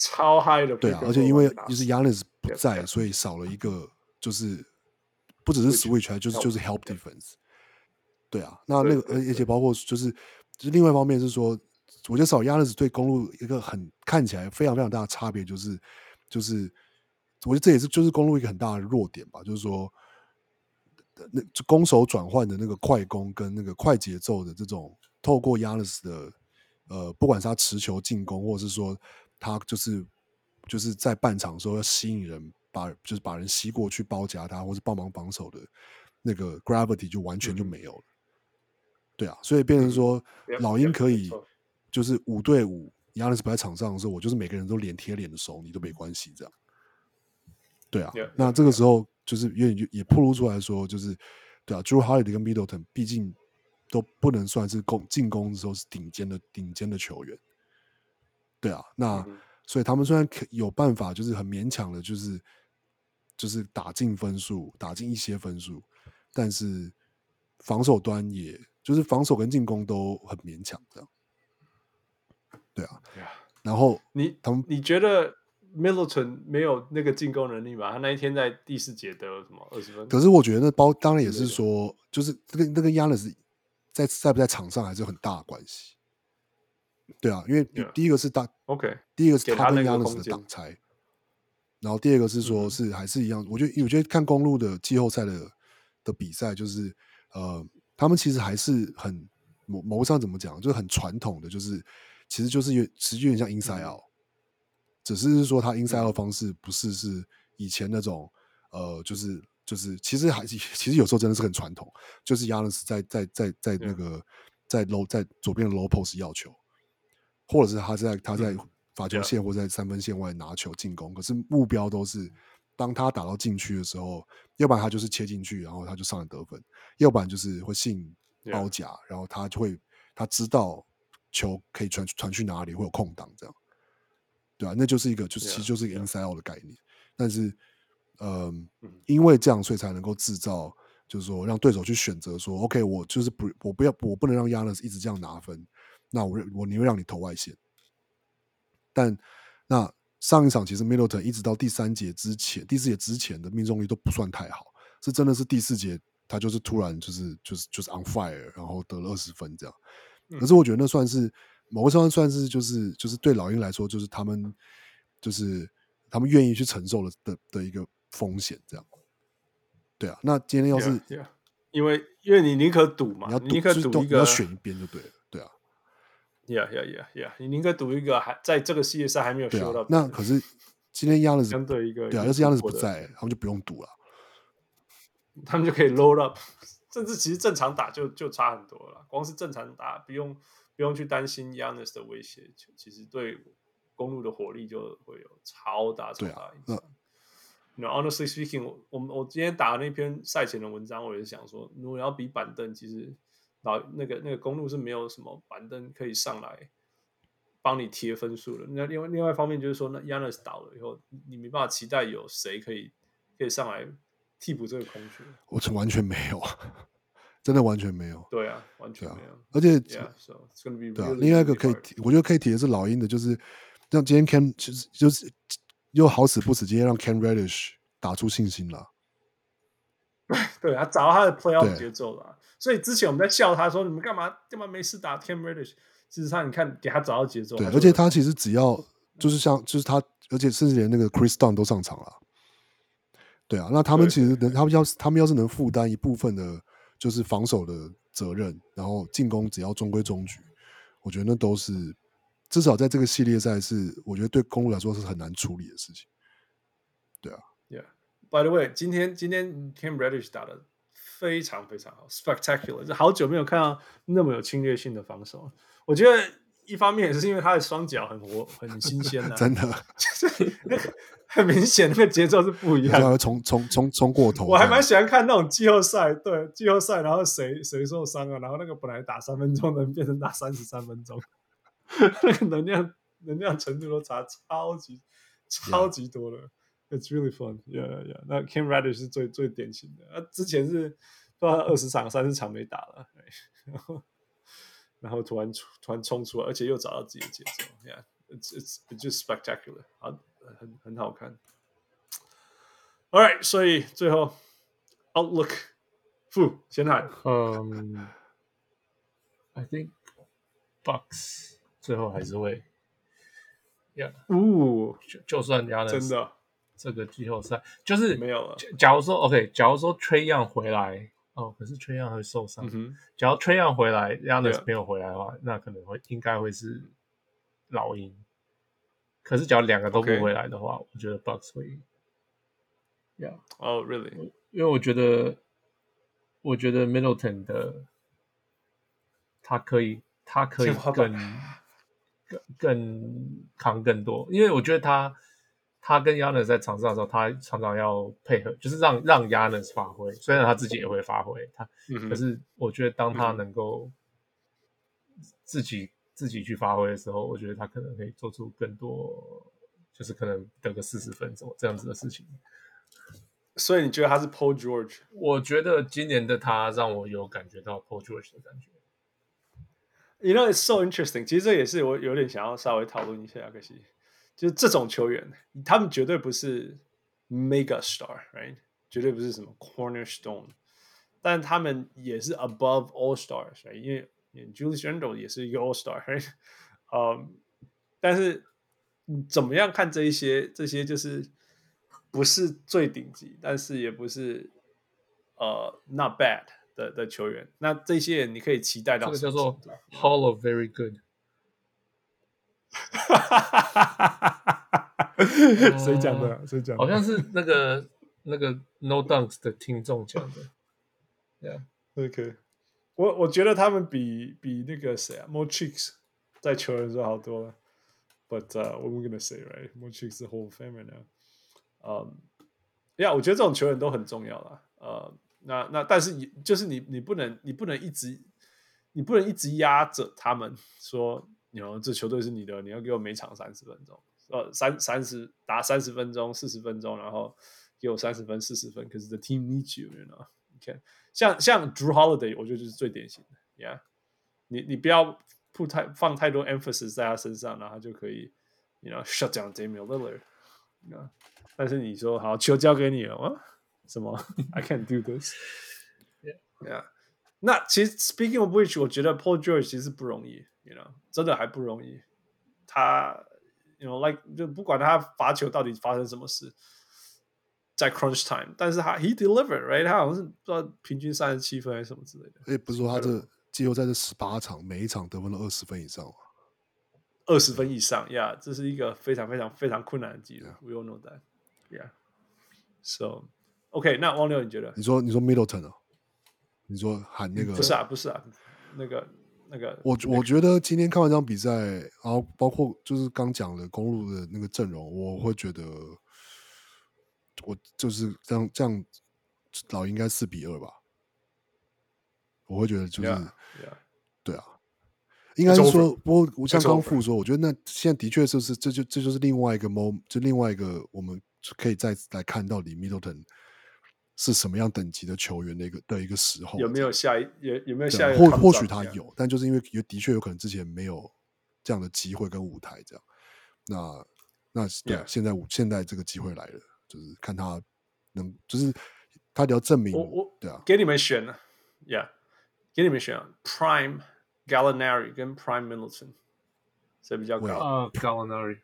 超嗨的，对啊，而且因为就是 Giannis 不在，所以少了一个，就是不只是 switch，还就是就是 help defense。对啊，那那个而且包括就是就是另外一方面是说，我觉得少 Giannis 对公路一个很看起来非常非常大的差别，就是就是我觉得这也是就是公路一个很大的弱点吧，就是说那攻守转换的那个快攻跟那个快节奏的这种，透过 Giannis 的呃，不管是他持球进攻，或者是说。他就是就是在半场的时候要吸引人，把就是把人吸过去包夹他，或是帮忙防守的那个 gravity 就完全就没有了。嗯、对啊，所以变成说、嗯、老鹰可以就是五对五，Giannis 不在场上的时候，我就是每个人都脸贴脸的守你都没关系这样。对啊，那这个时候就是也也也暴露出来说，就是对啊，Jrue Holiday 跟 Middleton 毕竟都不能算是攻进攻的时候是顶尖的顶尖的球员。对啊，那、嗯、所以他们虽然可有办法，就是很勉强的，就是就是打进分数，打进一些分数，但是防守端也就是防守跟进攻都很勉强，这样。对啊，对啊。然后你他们你觉得 Middleton 没有那个进攻能力吗？他那一天在第四节得了什么二十分？可是我觉得那包当然也是说，就是这个那个 Giannis 在在不在场上还是有很大的关系。对啊，因为第一个是大 OK，第一个是他跟 Giannis 的挡拆，然后第二个是说是还是一样，我觉得我觉得看公路的季后赛的的比赛，就是呃，他们其实还是很某某上怎么讲，就是很传统的，就是其实就是有实际有点像 inside out，只是说他 inside out 方式不是是以前那种呃，就是就是其实还是 其实有时候真的是很传统，就是 Giannis 在在在在那个在 low 在左边的 low post 要球。或者是他在他在罚球线或在三分线外拿球进攻，可是目标都是当他打到禁区的时候，要不然他就是切进去，然后他就上来得分；要不然就是会信包夹，然后他就会他知道球可以传传去哪里，会有空档这样，对啊，那就是一个就是其实就是一个 inside out 的概念。但是，嗯，因为这样，所以才能够制造，就是说让对手去选择说，OK，我就是不我不要我不能让 Giannis 一直这样拿分。那我我宁愿让你投外线，但那上一场其实 Middleton 一直到第三节之前、第四节之前的命中率都不算太好，是真的是第四节他就是突然就是就是就是 on fire，然后得了二十分这样。可是我觉得那算是某个程度算是就是就是对老鹰来说，就是他们就是他们愿意去承受的的的一个风险这样。对啊，那今天要是 yeah, yeah. 因为因为你宁可赌嘛，你宁可赌一个，你要选一边就对了。呀呀呀呀！你宁可赌一个还在这个系列赛还没有修到、啊。那可是今天 Giannis 相对一个，对啊，要是 Giannis 不在，他们就不用赌了，他们就可以 load up，甚至其实正常打就就差很多了。光是正常打，不用不用去担心 Giannis 的威胁，其实对公路的火力就会有超大超大影响。那 honestly speaking，我我我今天打的那篇赛前的文章，我也是想说，如果要比板凳，其实。老那个那个公路是没有什么板凳可以上来帮你贴分数的。那另外另外一方面就是说，那 Giannis 倒了以后，你没办法期待有谁可以可以上来替补这个空缺。我是完全没有，真的完全没有。对啊，完全没有。啊、而且，yeah, so really, 对啊，另外一个可以提，我觉得可以提的是老鹰的，就是像今天 Cam 其实就是又好死不死，今天让 Cam Reddish 打出信心了。对他找到他的 playoff 节奏了。所以之前我们在笑他说：“你们干嘛干嘛没事打 Cam Reddish？” 事实上你看给他找到节奏。对，而且他其实只要就是像就是他，而且甚至连那个 Chris Dunn 都上场了。对啊，那他们其实能，他们要他们要是能负担一部分的，就是防守的责任，然后进攻只要中规中矩，我觉得那都是至少在这个系列赛是，我觉得对公路来说是很难处理的事情。对啊，Yeah. By the way，今天今天 Cam Reddish 打的。非常非常好，spectacular！就好久没有看到那么有侵略性的防守。我觉得一方面也是因为他的双脚很活、很新鲜啊，真的，那 个很明显，那个节奏是不一样的。冲冲冲冲过头！我还蛮喜欢看那种季后赛，对季后赛，然后谁谁受伤了，然后那个本来打三分钟能变成打三十三分钟，那个能量能量程度都差超级超级多了。Yeah. It's really fun, yeah, yeah, yeah. 那 Cam Reddish 是最最典型的，啊，之前是不知道二十场、三十场没打了，然后。然后突然突然冲出来，而且又找到自己的节奏，Yeah，it's it's it's just spectacular，啊，很很好看。All right，所以最后 Outlook，负先喊，嗯、um,，I think Bucks 最后还是会，Yeah，呜，就就算压了真的 这个季后赛，就是没有了。假如说 OK，假如说 Trae Young 回来。哦，可是 Trae Young 会受伤。嗯、假如 Trae Young 回来，Giannis 没有回来的话，那可能会应该会是老鹰。可是只要两个都不回来的话.我觉得 Bucks 会赢。Yeah. Oh, really? 因为我觉得，我觉得 Middleton 的他可以，他可以更更更扛更多，因为我觉得他。他跟 Giannis 在场上的时候，他常常要配合，就是让让 Giannis 发挥。虽然他自己也会发挥，他、嗯、可是我觉得当他能够自己、嗯、自己去发挥的时候，我觉得他可能可以做出更多，就是可能得个四十分钟这样子的事情。所以你觉得他是 Paul George？我觉得今年的他让我有感觉到 Paul George 的感觉。You know, it's so interesting。其实这也是我有点想要稍微讨论一下，可惜。就是这种球员，他们绝对不是 mega star，right？绝对不是什么 cornerstone，但他们也是 above all stars，right？因为 Julius Randle 也是一个 all star，right？嗯、um，但是怎么样看这一些？这些就是不是最顶级，但是也不是呃、uh, not bad 的的球员。那这些人你可以期待到，这个叫做 Hall of Very Good。哈哈哈哈哈哈！谁讲的？谁讲的？好像是那个 那个 No Dunks 的听众讲的。Yeah，OK。我我觉得他们比比那个谁啊，Mo Cheeks 在球员说好多了。But、uh, what we gonna say, right? Mo Cheeks 是 Hall of Famer now。嗯，呀，我觉得这种球员都很重要了。呃、uh,，那那但是你就是你你不能你不能一直你不能一直压着他们说。你说这球队是你的，你要给我每场三十分钟，呃，三三十打三十分钟、四十分钟，然后给我三十分、四十分。可是 the team needs you，you know？OK，像像 Drew Holiday，我觉得就是最典型的，Yeah，你你不要 put 太放太多 emphasis 在他身上，然后他就可以，you know，shut down Damian Lillard，you know？但是你说好球交给你了，啊，什么？I can't do this，Yeah，Yeah。那其实 Speaking of which，我觉得 Paul George 其实不容易。You know, 真的还不容易。他，You know, like 就不管他罚球到底发生什么事，在 crunch time，但是他 he delivered, right？他好像是不知道平均三十七分还是什么之类的。哎，不是说他这季后赛这十八场，每一场得分了二十分以上吗？二十分以上呀，yeah, 这是一个非常非常非常困难的记录。We all know that. Yeah. So, OK，那汪六你觉得？你说你说 Middleton 啊？你说喊那个？不是啊，不是啊，那个。那个，我我觉得今天看完这场比赛，然后包括就是刚讲的公路的那个阵容，我会觉得，我就是这样这样，老应该四比二吧。我会觉得就是，yeah, yeah. 对啊，应该是说，不过像刚富说，我觉得那现在的确就是这就这就是另外一个 moment，就另外一个我们可以再来看到李 Middleton。是什么样等级的球员的一个的一个时候？有没有下一有有没有下一？或或许他有，但就是因为也的确有可能之前没有这样的机会跟舞台，这样。那那对，yeah. 现在现在这个机会来了，就是看他能，就是他得要证明。我我对啊，给你们选，Yeah，给你们选，Prime Gallinari 跟 Prime Middleton，谁比较高？啊、uh,，Gallinari。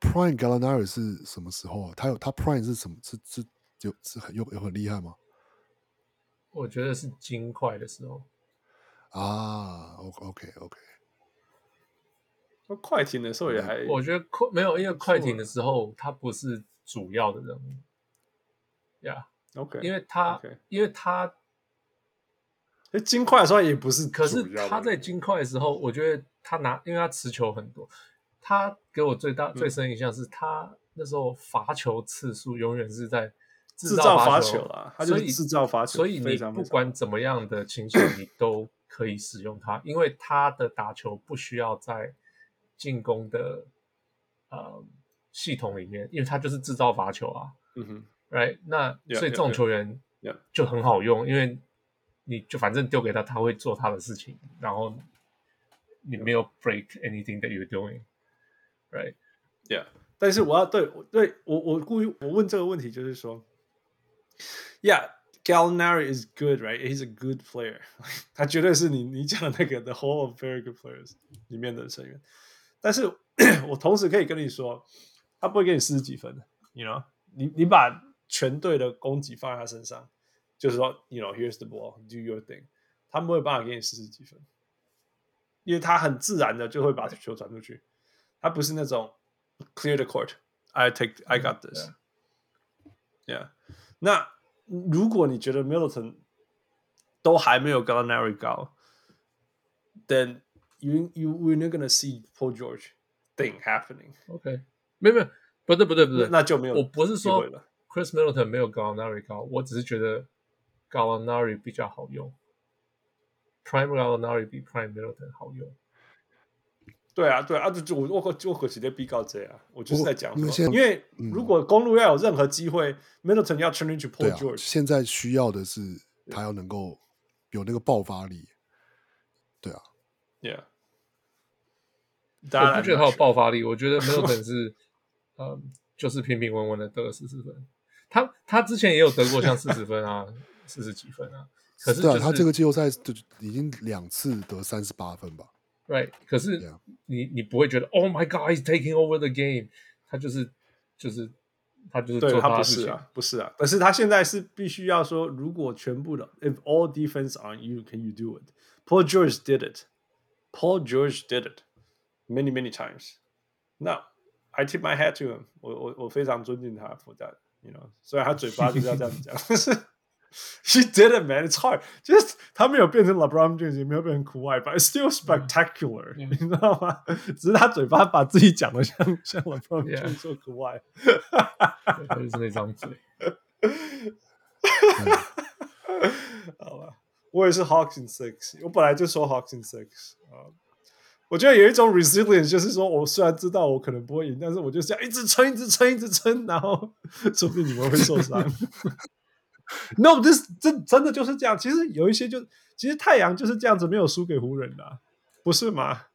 Prime Gallinari 是什么时候啊？他有他 Prime 是什么？是是。就是很有有很厉害吗？我觉得是金块的时候啊。OK OK，那快艇的时候也还，我觉得快没有，因为快艇的时候他不是主要的人物。呀、yeah,，OK，因为他因为他，金块的时候也不是，可是他在金块的时候，我觉得他拿，因为他持球很多，他给我最大、嗯、最深印象是他那时候罚球次数永远是在制造罚球啊，他就是制造罚球，所以你不管怎么样的情形，你都可以使用它，因为他的打球不需要在进攻的呃系统里面，因为他就是制造罚球啊。嗯哼，right，那所以这种球员就很好用，因为你就反正丢给他，他会做他的事情，然后你没有 break anything that you're doing，right？Yeah，但是我要对对我我故意我问这个问题就是说 ，Yeah，Gallinari is good, right? He's a good player，他绝对是你你讲的那个 the whole of very good players 里面的成员，但是我同时可以跟你说，他不会给你四十几分的，you know。你你把全队的攻击放在他身上，就是说，you know，here's the ball，do your thing，他没有办法给你四十几分，因为他很自然的就会把球传出去，他不是那种 clear the court，I take，I got this，yeah， 那如果你觉得 Middleton 都还没有 Gallinari 高，then you you we're not gonna see Paul George thing happening，OK，没有没有。不对不对不对，那就没有。我不是说 Chris Middleton 没有 Gallinari 高，我只是觉得 Gallinari 比较好用，Prime Gallinari 比 Prime Middleton 好用。 对啊对啊，就就我我就可直接比高这啊，我就是在讲说，因为如果公路要有任何机会、嗯、，Middleton 要 turn into Paul George，、啊、现在需要的是他要能够有那个爆发力。对啊，Yeah，我不觉得他有爆发力，我觉得 Middleton 是。嗯，就是平平稳稳的得了四十分。他他之前也有得过像四十分啊，四十几分啊。可是、就是、对啊，他这个季后赛就已经两次得三十八分吧。Right，可是你你不会觉得 Oh my God，he's taking over the game。他就是就是他就是做他，他不是啊，不是啊。但是他现在是必须要说，如果全部的 If all defense on you，can you do it？Paul George did it。Paul George did it many many times。Now I tip my hat to him 我。我我我非常尊敬他，for that，you know。虽然他嘴巴就是要这样子讲，但是 he did it, man. It's hard. 就是他没有变成 LeBron James，也没有变成酷爱，but it's still spectacular，、嗯、你知道吗？只是他嘴巴把自己讲的像像 LeBron James 做酷爱，就是那张嘴。好吧，我也是 Hawks in six，我本来就说 Hawks in six 啊。我觉得有一种 resilience，就是说我虽然知道我可能不会赢，但是我就是要一直撑，一直撑，一直撑，然后说不定你们会受伤。No，这这真的就是这样。其实有一些就，其实太阳就是这样子，没有输给湖人的、啊，不是吗？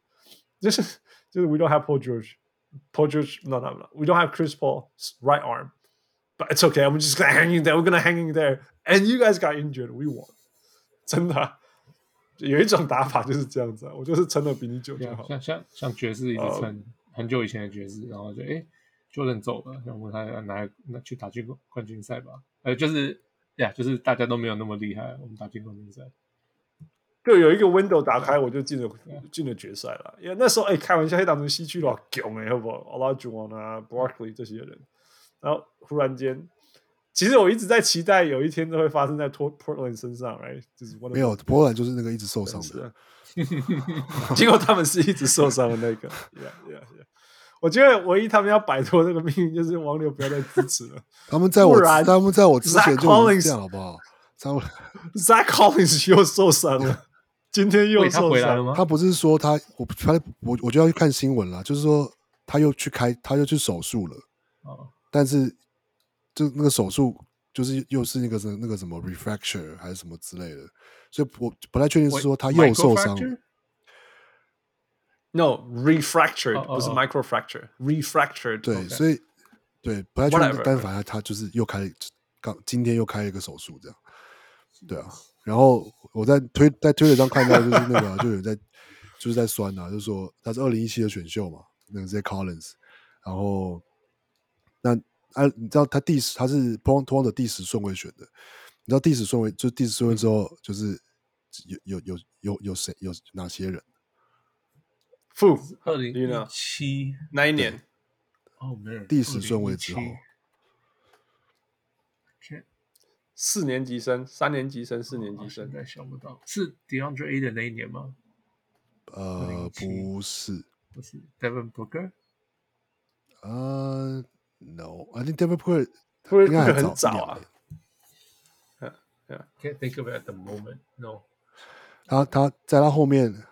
就是就是 We don't have Paul George，Paul George，no no no，We don't have Chris Paul's right arm，but it's okay，I'm just gonna hang in there，we're gonna hang in there，and you guys got injured，we won，真的、啊。有一种打法就是这样子、啊，我就是撑的比你久就好。像像像爵士一直撑、uh, 很久以前的爵士，然后就哎就能走了，然后他拿拿去打进冠军赛吧。呃，就是呀，就是大家都没有那么厉害，我们打进冠军赛。就有一个 window 打开，我就进了进了决赛了。因为那时候哎，开玩笑，黑党成西区老，囧哎，好不好？Olajuwon 啊，Barkley 这些人，然后忽然间。其实我一直在期待有一天都会发生在 Portland 身上，right？就是没有 Portland 就是那个一直受伤的，结果他们是一直受伤的那个。Yeah, yeah, yeah. 我觉得唯一他们要摆脱这个命运，就是王流不要再支持了。他们在我，他们在我之前就这样，好不好？他们 Zach Collins 又受伤了，今天又受伤了吗？他不是说他，我他我我就要去看新闻了，就是说他又去开，他又去手术了。哦，但是。就那个手术，就是又是那个什那个什么 refracture 还是什么之类的，所以我不太确定是说他又受伤。No，refractured 不是 microfracture，refractured。对，所以对不太确定，但反正他就是又开刚今天又开了一个手术，这样。对啊，然后我在推在推特上看到，就是那个就有人在就是在酸啊，就是说他是二零一七的选秀嘛，那个 Zach Collins，然后那。啊，你知道他第十，他是 p o n t o n 的第十顺位选的。你知道第十顺位就第十顺位之后，就是有有有有有谁有哪些人？负二零一七那一年哦，没有第十顺位之后，四年级生、三年级生、四年级生，应该想不到是 DeAndre Ayton 的那一年吗？呃，不是，不是 Devin Booker。呃，No，I think Devin Booker 会应该很早啊。Can't think of it at the moment. No，他他在他后面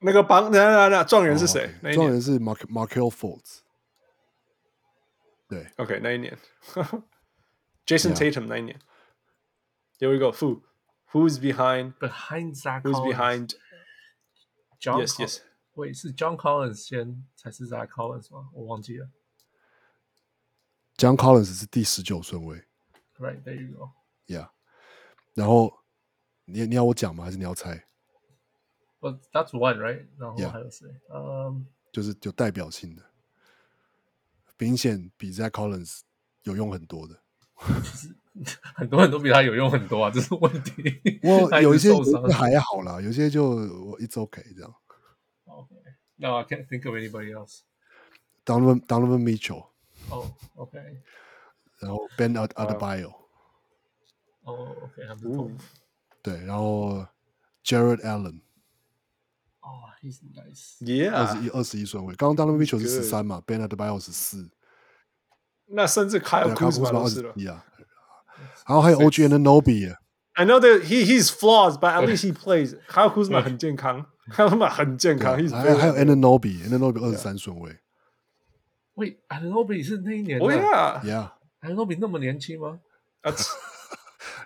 那个榜，等下等下，状元是谁？状元是 Mark Markelle Fultz。对，OK，那一年，Jason Tatum 那一年。There we go. Who? Who's behind? Behind Zach. Who's behind? John. Yes, yes. 喂，是 John Collins 先，才是 Zach Collins 吗？我忘记了。John Collins 是第十九顺位。Right, there you go. Yeah. 然后你你要我讲吗？还是你要猜 ？Well, that's one, right? 然后还有谁？嗯，就是有代表性的，明显比 Zach Collins 有用很多的。其实很多人都比他有用很多啊，这是问题。我有一些还好啦，有些就我 It's okay 这样。Okay. No, I can't think of anybody else. Donovan Donovan Mitchell. Oh, okay. 然后 Ben Adebayo. 哦、oh,，OK，他们同对，然后 Jared Allen， 哦、oh,，He's nice，Yeah，二十一二十一顺位，刚刚 Donovan Mitchell 是十三嘛，Ben Adebayo 十四，那甚至 Kyle Kuzma 都是了，啊，然后还有 OG Anunoby。I know that he he's flaws, but at least he plays. Kyle Kuzma 很健康，Kyle Kuzma 很健康。还有还有 Anunoby，Anunoby 二十三顺位。喂，Anunoby 是那一年的？Oh yeah，Yeah，Anunoby 那么年轻吗？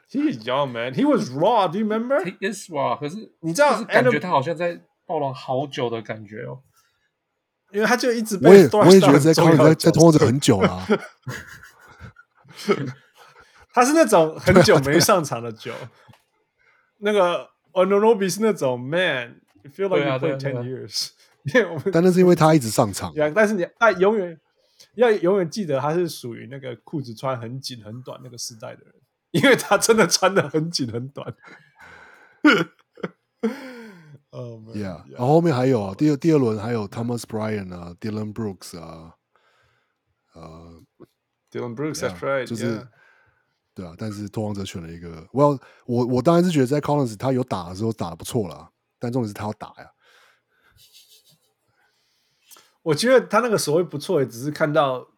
He's young man. He was raw. Do you remember? He is raw. 可是你知道，感觉他好像在 暴了好久的感觉哦。因为他就一直被我也我也觉得在在在通着很久了。他是那种很久没上场的久。那个 Anunoby 是那种 man. You feel like you played ten years. 但那是因为他一直上场。但是你爱永远要永远记得他是属于那个裤子穿很紧很短那个时代的人。因为他真的穿的很紧很短，Oh yeah，然后后面还有啊，第二第二轮还有 Thomas Bryant 啊，Dylan Brooks 啊，呃，Dylan Brooks，that's right，就是对啊，但是拓荒者选了一个，我要我我当然是觉得在 Collins 他有打的时候打得不错啦，但重点是他要打呀。我觉得他那个所谓不错，也只是看到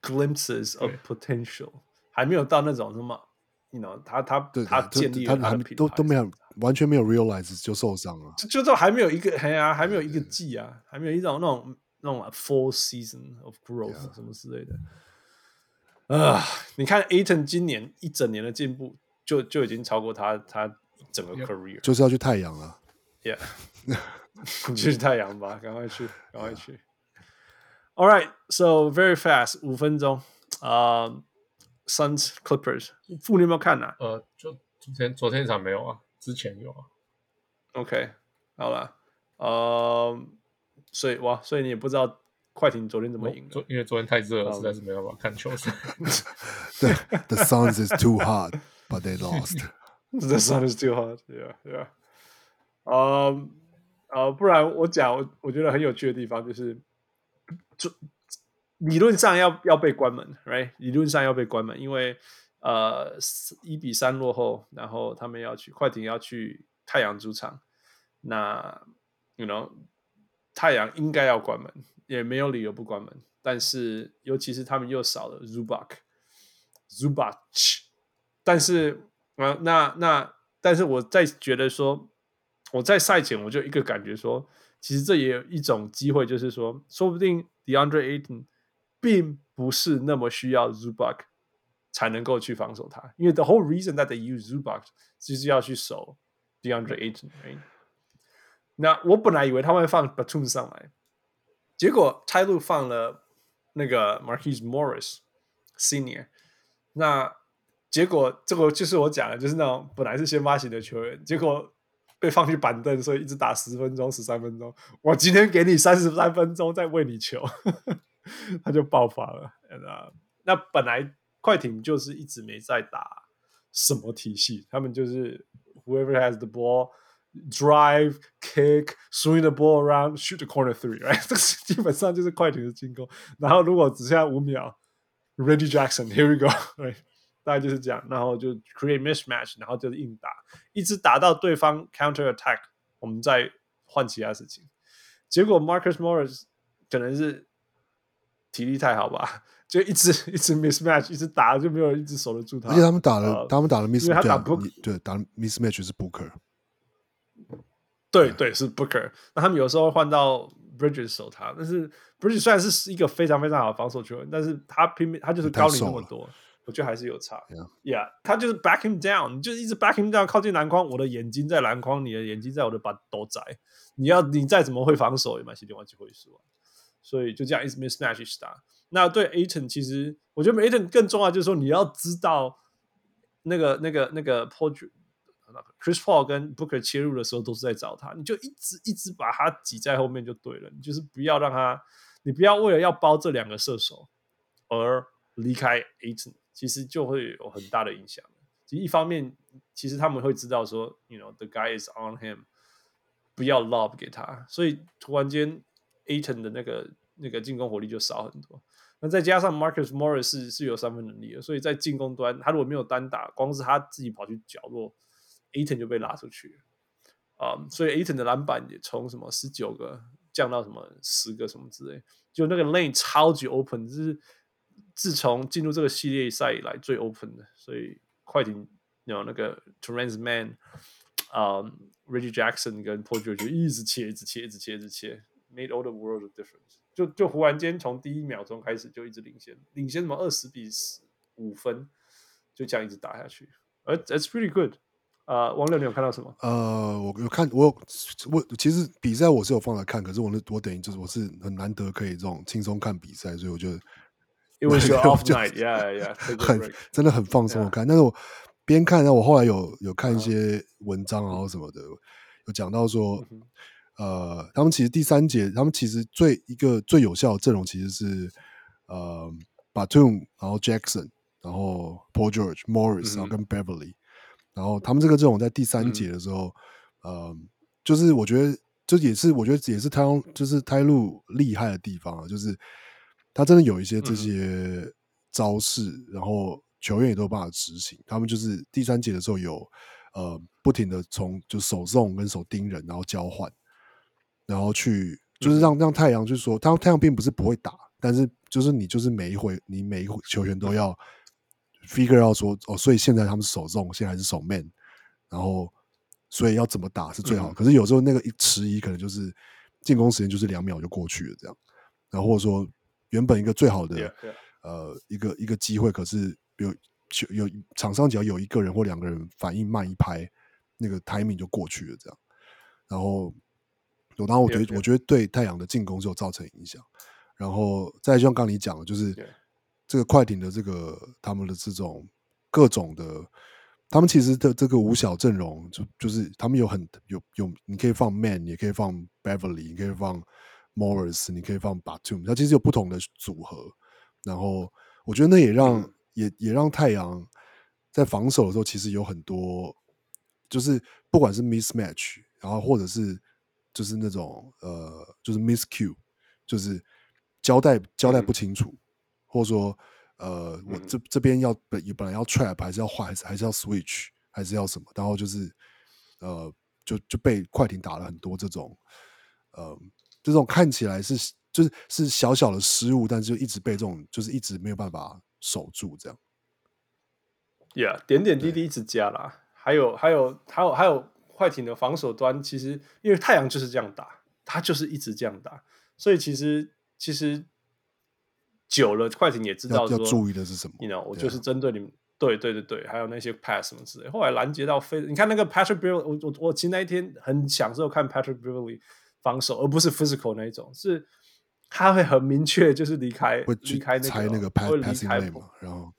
glimpses of potential，还没有到那种什么。你 you know, 他他对他建立他还都都没有完全没有 realize 就受伤了，就就这还没有一个还啊还没有一个季啊，还没有一种那种那种 full season of growth、什么之类的啊。Uh, 你看 Ayton 今年一整年的进步就，就就已经超过他他整个 career，就是要去太阳了。Yeah，去太阳吧，赶快去，赶快去。All right, so very fast，五分钟啊。Uh, Suns Clippers，傅你有没有看呢、啊？呃，就昨天昨天一场没有啊，之前有啊。OK，好了，呃，所以哇，所以你也不知道快艇昨天怎么赢的，因为昨天太热了，实在是没有办法看球赛。对，The Suns is too hot, but they lost. The Suns is too hot, yeah, yeah. 呃呃，不然我讲，我我觉得很有趣的地方就是，就。理论上要要被关门，right？理论上要被关门，因为呃一比三落后，然后他们要去快艇要去太阳主场，那 you know 太阳应该要关门，也没有理由不关门。但是尤其是他们又少了 Zubac，Zubac，但是啊、那那但是我在觉得说，我在赛前我就一个感觉说，其实这也有一种机会，就是说，说不定 DeAndre Ayton。并不是那么需要 Zubac 才能够去防守他，因为 the whole reason that they use Zubac 就是要去守 DeAndre Ayton。那我本来以为他们会放 Batum 上来，结果 Ty Lue 放了那个 Marquis Morris Senior。那结果这个就是我讲的，就是那种本来是先发型的球员，结果被放去板凳，所以一直打十分钟、十三分钟。我今天给你三十三分钟，再喂你球。他就爆发了，and, uh, 那本来快艇就是一直没在打什么体系，他们就是 whoever has the ball drive kick swing the ball around shoot the corner three，right？这基本上就是快艇的进攻。然后如果只剩下五秒，Reggie Jackson，here we go，right？大概就是这样，然后就 create mismatch，然后就是硬打，一直打到对方 counter attack，我们再换其他事情。结果 Marcus Morris 可能是体力太好吧，就一直 一直 mismatch，一直打就没有人一直守得住他。而且他们打了，呃、他们打了 mismatch，他打 Book, 对，打 mismatch 是 Booker。对对，是 Booker。那他们有时候换到 Bridges 守他，但是 Bridges 虽然是一个非常非常好的防守球员，但是他拼命，他就是高你那么多，我觉得还是有差。Yeah，, 他就是 back him down，你就一直 back him down，靠近篮筐，我的眼睛在篮筐，你的眼睛在我的把都窄。你要你再怎么会防守，也蛮些地方就会输。所以就这样一直 mismatch 打。那对 Aton 其实，我觉得 Aton 更重要就是说，你要知道那个那个那个 Paul。Chris Paul 跟 Booker 切入的时候都是在找他，你就一直一直把他挤在后面就对了。你就是不要让他，你不要为了要包这两个射手而离开 Aton，其实就会有很大的影响。其实一方面，其实他们会知道说，you know the guy is on him，不要 lob 给他，所以突然间 Aton 的那个那个进攻火力就少很多。那再加上 Marcus Morris 是是有三分能力的，所以在进攻端他如果没有单打，光是他自己跑去角落。，Aton 就被拉出去啊所以 Aton 的篮板也从什么十九个降到什么十个什么之类，就那个 lane 超级 open，就是自从进入这个系列赛以来最 open 的，所以快艇有那个 Terance Mann 啊、um,，Reggie Jackson 跟 Paul George 就一直切，一直切，一直切，一直切，made all the world of difference，就就忽然间从第一秒钟开始就一直领先，领先什么二十比十五分，就这样一直打下去，而 It's pretty good。呃，王六，你有看到什么？呃，我有看，我我其实比赛我是有放来看，可是我那我等于就是我是很难得可以这种轻松看比赛，所以我就因为是 off night，yeah yeah，很真的很放松的看。但是我边看，呢，我后来有有看一些文章啊什么的，有讲到说，呃，他们其实第三节，他们其实最一个最有效的阵容其实是呃，Batum，然后 Jackson，然后 Paul George、Morris，然后跟 Beverly。然后他们这个阵容在第三节的时候，嗯、呃，就是我觉得这也是我觉得也是泰就是泰路厉害的地方啊，就是他真的有一些这些招式，嗯、然后球员也都有办法执行。他们就是第三节的时候有呃不停的从就手送跟手盯人，然后交换，然后去就是让让太阳就是说，他太阳并不是不会打，但是就是你就是每一回你每一回球员都要。figure out 说哦，所以现在他们守中，现在还是守 man，然后所以要怎么打是最好。嗯、可是有时候那个一迟疑，可能就是进攻时间就是两秒就过去了这样。然后或者说原本一个最好的 yeah, yeah. 呃一个一个机会，可是有有场上只要有一个人或两个人反应慢一拍，那个 timing 就过去了这样。然后然我觉得.我觉得对太阳的进攻是有造成影响。然后再就像刚刚你讲的，就是。这个快艇的这个他们的这种各种的，他们其实的这个五小阵容就就是他们有很有有，你可以放 Man，也可以放 Beverly，你可以放 Morris，你可以放 Batum，它其实有不同的组合。然后我觉得那也让、嗯、也也让太阳在防守的时候，其实有很多就是不管是 mismatch，然后或者是就是那种呃就是 Miss Q，就是交代交代不清楚。嗯或者说，呃，我这这边要本本来要 trap 还是要换，还是还是要 switch，还是要什么？然后就是，呃，就就被快艇打了很多这种，呃，这种看起来是就是是小小的失误，但是就一直被这种就是一直没有办法守住这样。Yeah，点点滴滴一直加啦。还有还有还有还有快艇的防守端，其实因为太阳就是这样打，他就是一直这样打，所以其实其实。久了，快艇也知道说要注意的是什么。You know，我就是针对你们，对对对对，还有那些 pass 什么之类。后来拦截到飞，你看那个 Patrick Beverley，我我我其实那一天很享受看 Patrick Beverley 防守，而不是 physical 那一种，是他会很明确就是离开离开那个猜那个 passing 嘛，然后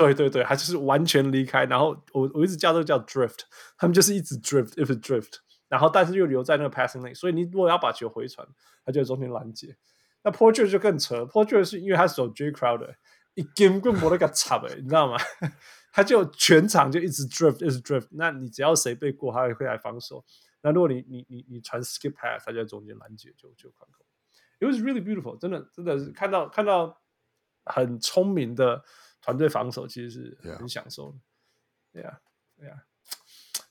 对对对，他就是完全离开，然后我我一直叫这个叫 drift，他们就是一直 drift，if drift，然后但是又留在那个 passing lane，所以你如果要把球回传，他就在中间拦截。那 Paul George 就更扯，Paul George 是因为他走 J Crowder，一根棍没得个插诶，你知道吗？他就全场就一直 drift，一直 drift。那你只要谁背过，他会来防守。那如果你你你你传 skip pass，他就在中间拦截，就就宽口。It was really beautiful，真的真的是看到看到很聪明的团队防守，其实是很享受的。对呀对呀，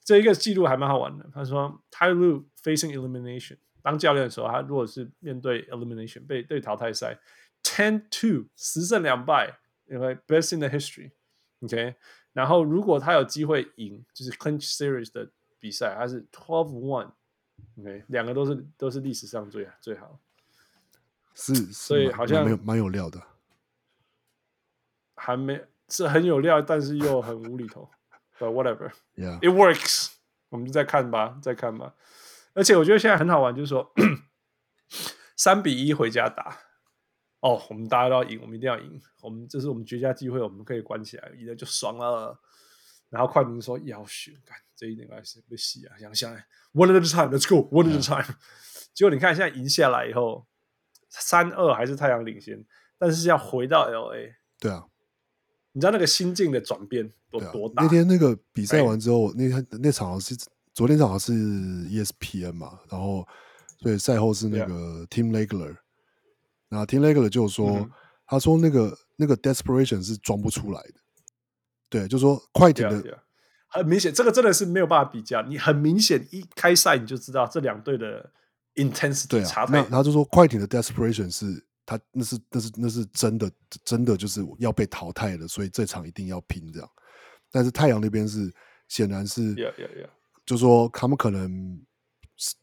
这一个记录还蛮好玩的。他说 Ty Lue facing elimination。当教练的时候，他如果是面对 elimination 被对淘汰赛，ten two 十胜两败，因为 best in the history，OK，okay? 然后如果他有机会赢，就是 clinch series 的比赛，他是 twelve one，OK，okay? 两个都是都是历史上最最好，是，所以好像蛮有蛮有料的，还没是很有料，但是又很无厘头，But whatever，Yeah，it works，我们就再看吧，再看吧。而且我觉得现在很好玩，就是说 三比一回家打哦，我们大家都要赢，我们一定要赢，我们这是我们绝佳机会，我们可以关起来，赢了就爽了。然后快艇说要选，干这一点还是不洗啊，想想 one at a time，let's go，one at a time。结果你看现在赢下来以后，三二还是太阳领先，但是要回到 LA，对啊，你知道那个心境的转变有多大？那天那个比赛完之后，那天那场是。昨天早上是 ESPN 嘛，然后所以赛后是那个 Tim Legler，那 Tim Legler 就说，嗯、他说那个那个 desperation 是装不出来的，对，就说快艇的.很明显，这个真的是没有办法比较，你很明显一开赛你就知道这两队的 intensity 差太。那他就说快艇的 desperation 是他那是那是那是真的真的就是要被淘汰了，所以这场一定要拼这样。但是太阳那边是显然是。Yeah, yeah, yeah. 就说他们可能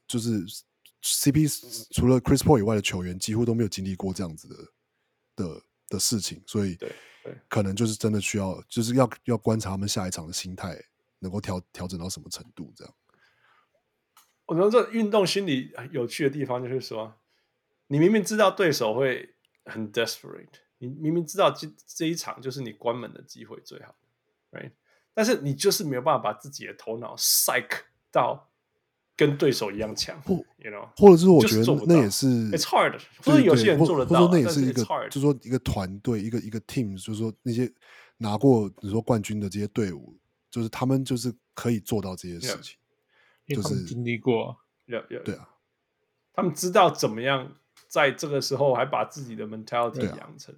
就是 CP 除了 Chris Paul 以外的球员，几乎都没有经历过这样子的的的事情，所以可能就是真的需要，就是要要观察他们下一场的心态能够调调整到什么程度。这样，我觉得这运动心理有趣的地方就是说，你明明知道对手会很 desperate，你明明知道这这一场就是你关门的机会最好，right？但是你就是没有办法把自己的头脑 psych 到跟对手一样强，不，you know，或者是我觉得那也是，it's hard，或者有些人做得到，那也是一个，就是说一个团队，一个一个 team，就是说那些拿过比如说冠军的这些队伍，就是他们就是可以做到这些事情，就是经历过，对啊，他们知道怎么样在这个时候还把自己的 mentality 养成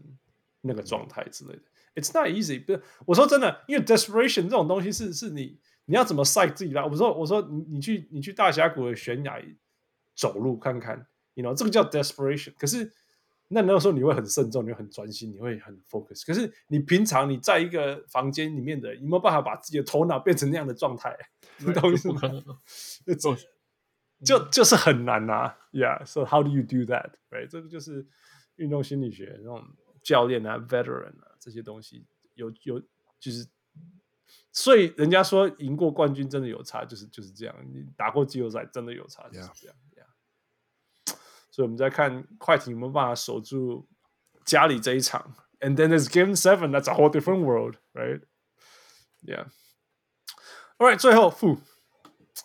那个状态之类的。It's not easy，不是我说真的，因为 desperation 这种东西是是你你要怎么 psych 自己啦？我说我说你你去你去大峡谷的悬崖走路看看，you know 这个叫 desperation。可是那那个时候你会很慎重，你会很专心，你会很 focus。可是你平常你在一个房间里面的，你没有办法把自己的头脑变成那样的状态，你懂意思吗？就就是很难呐、啊、，Yeah，so how do you do that？Right？这个就是运动心理学那种教练啊，veteran 啊。这些东西有有就是，所以人家说赢过冠军真的有差，就是就是这样。你打过季后赛真的有差，就是这样。Yeah. Yeah. 所以我们在看快艇有没有办法守住家里这一场。And then there's Game Seven, that's a whole different world, right? Yeah. All right，最后负，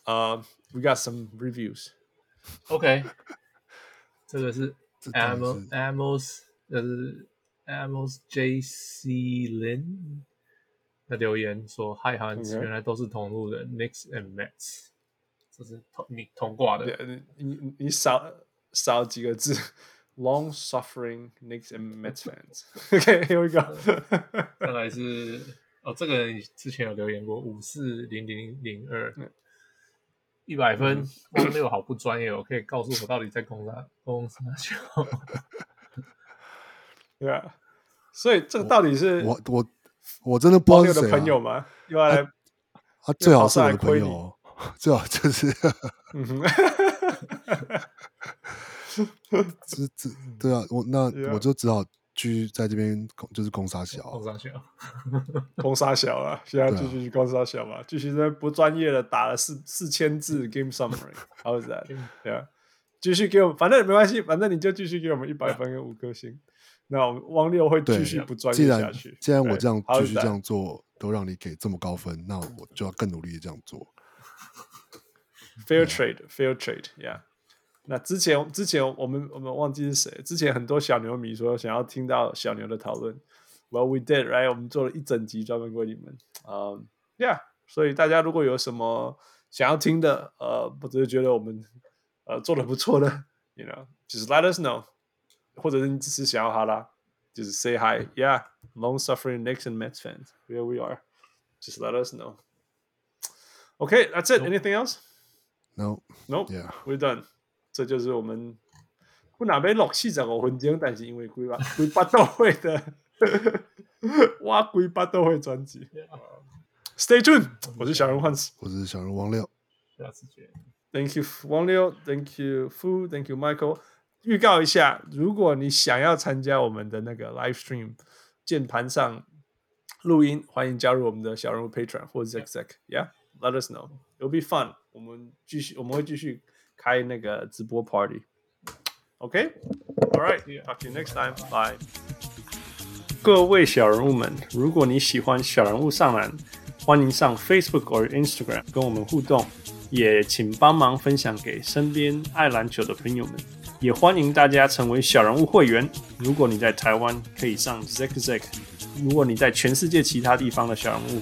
呃、 uh,，We got some reviews. OK，这个是 Amos Amos，就是 Amos J C Lin 的留言说：“Hi Hans，原来都是同路人 Knicks and Mets，这是同你同挂的。你你你少少几个字，Long suffering Knicks and Mets fans。OK，here we go。看来是哦，这个人之前有留言过五四零零零二， 一百分，汪六好不专业哦，可以告诉我到底在攻啥攻啥球？”对啊，所以这个到底是我我我真的不知道是谁、啊、的朋友吗？又要来，他最好是我的朋友，最好就是，这这对啊，我那我就只好继续在这边就是攻杀小，攻杀小，攻杀小啊！现在继续攻杀小嘛，继续在不专业的打了四四千字 game summary，how is that？对啊，继续给我们，反正没关系，反正你就继续给我们一百分跟五颗星。那汪六会继续不专业下去。既然既然我这样继续这样做，都让你给这么高分，那我就要更努力的这样做。Fair trade，fair trade，yeah。那之前之前我们我们忘记是谁，之前很多小牛迷说想要听到小牛的讨论。Well we did right，我们做了一整集专门为你们。嗯，yeah。所以大家如果有什么想要听的，呃，或者是觉得我们呃做的不错的，you know，just let us know。或者是你只是想要哈拉，就是 say hi，yeah，long suffering Knicks and Mets fans，here we are，just let us know。Okay，that's it。Anything else？No，No，Yeah，we're done。 这就是我们不哪边六四十五分钟，但是因为规划规划都会的，哇，规划都会专辑。Stay tuned，我是小人物汉斯，我是小人物王六，下次见。Thank you，王六，Thank you，Fu，Thank you，Michael。预告一下，如果你想要参加我们的那个 live stream，键盘上录音，欢迎加入我们的小人物 Patreon 或者 Zack，Yeah，Let us know，It'll be fun。我们继续，我们会继续开那个直播 party。OK，All right，Talk to you next time，Bye。各位小人物们，如果你喜欢小人物上篮，欢迎上 Facebook 或 Instagram 跟我们互动，也请帮忙分享给身边爱篮球的朋友们。也欢迎大家成为小人物会员。如果你在台湾，可以上 Zack Zack；如果你在全世界其他地方的小人物，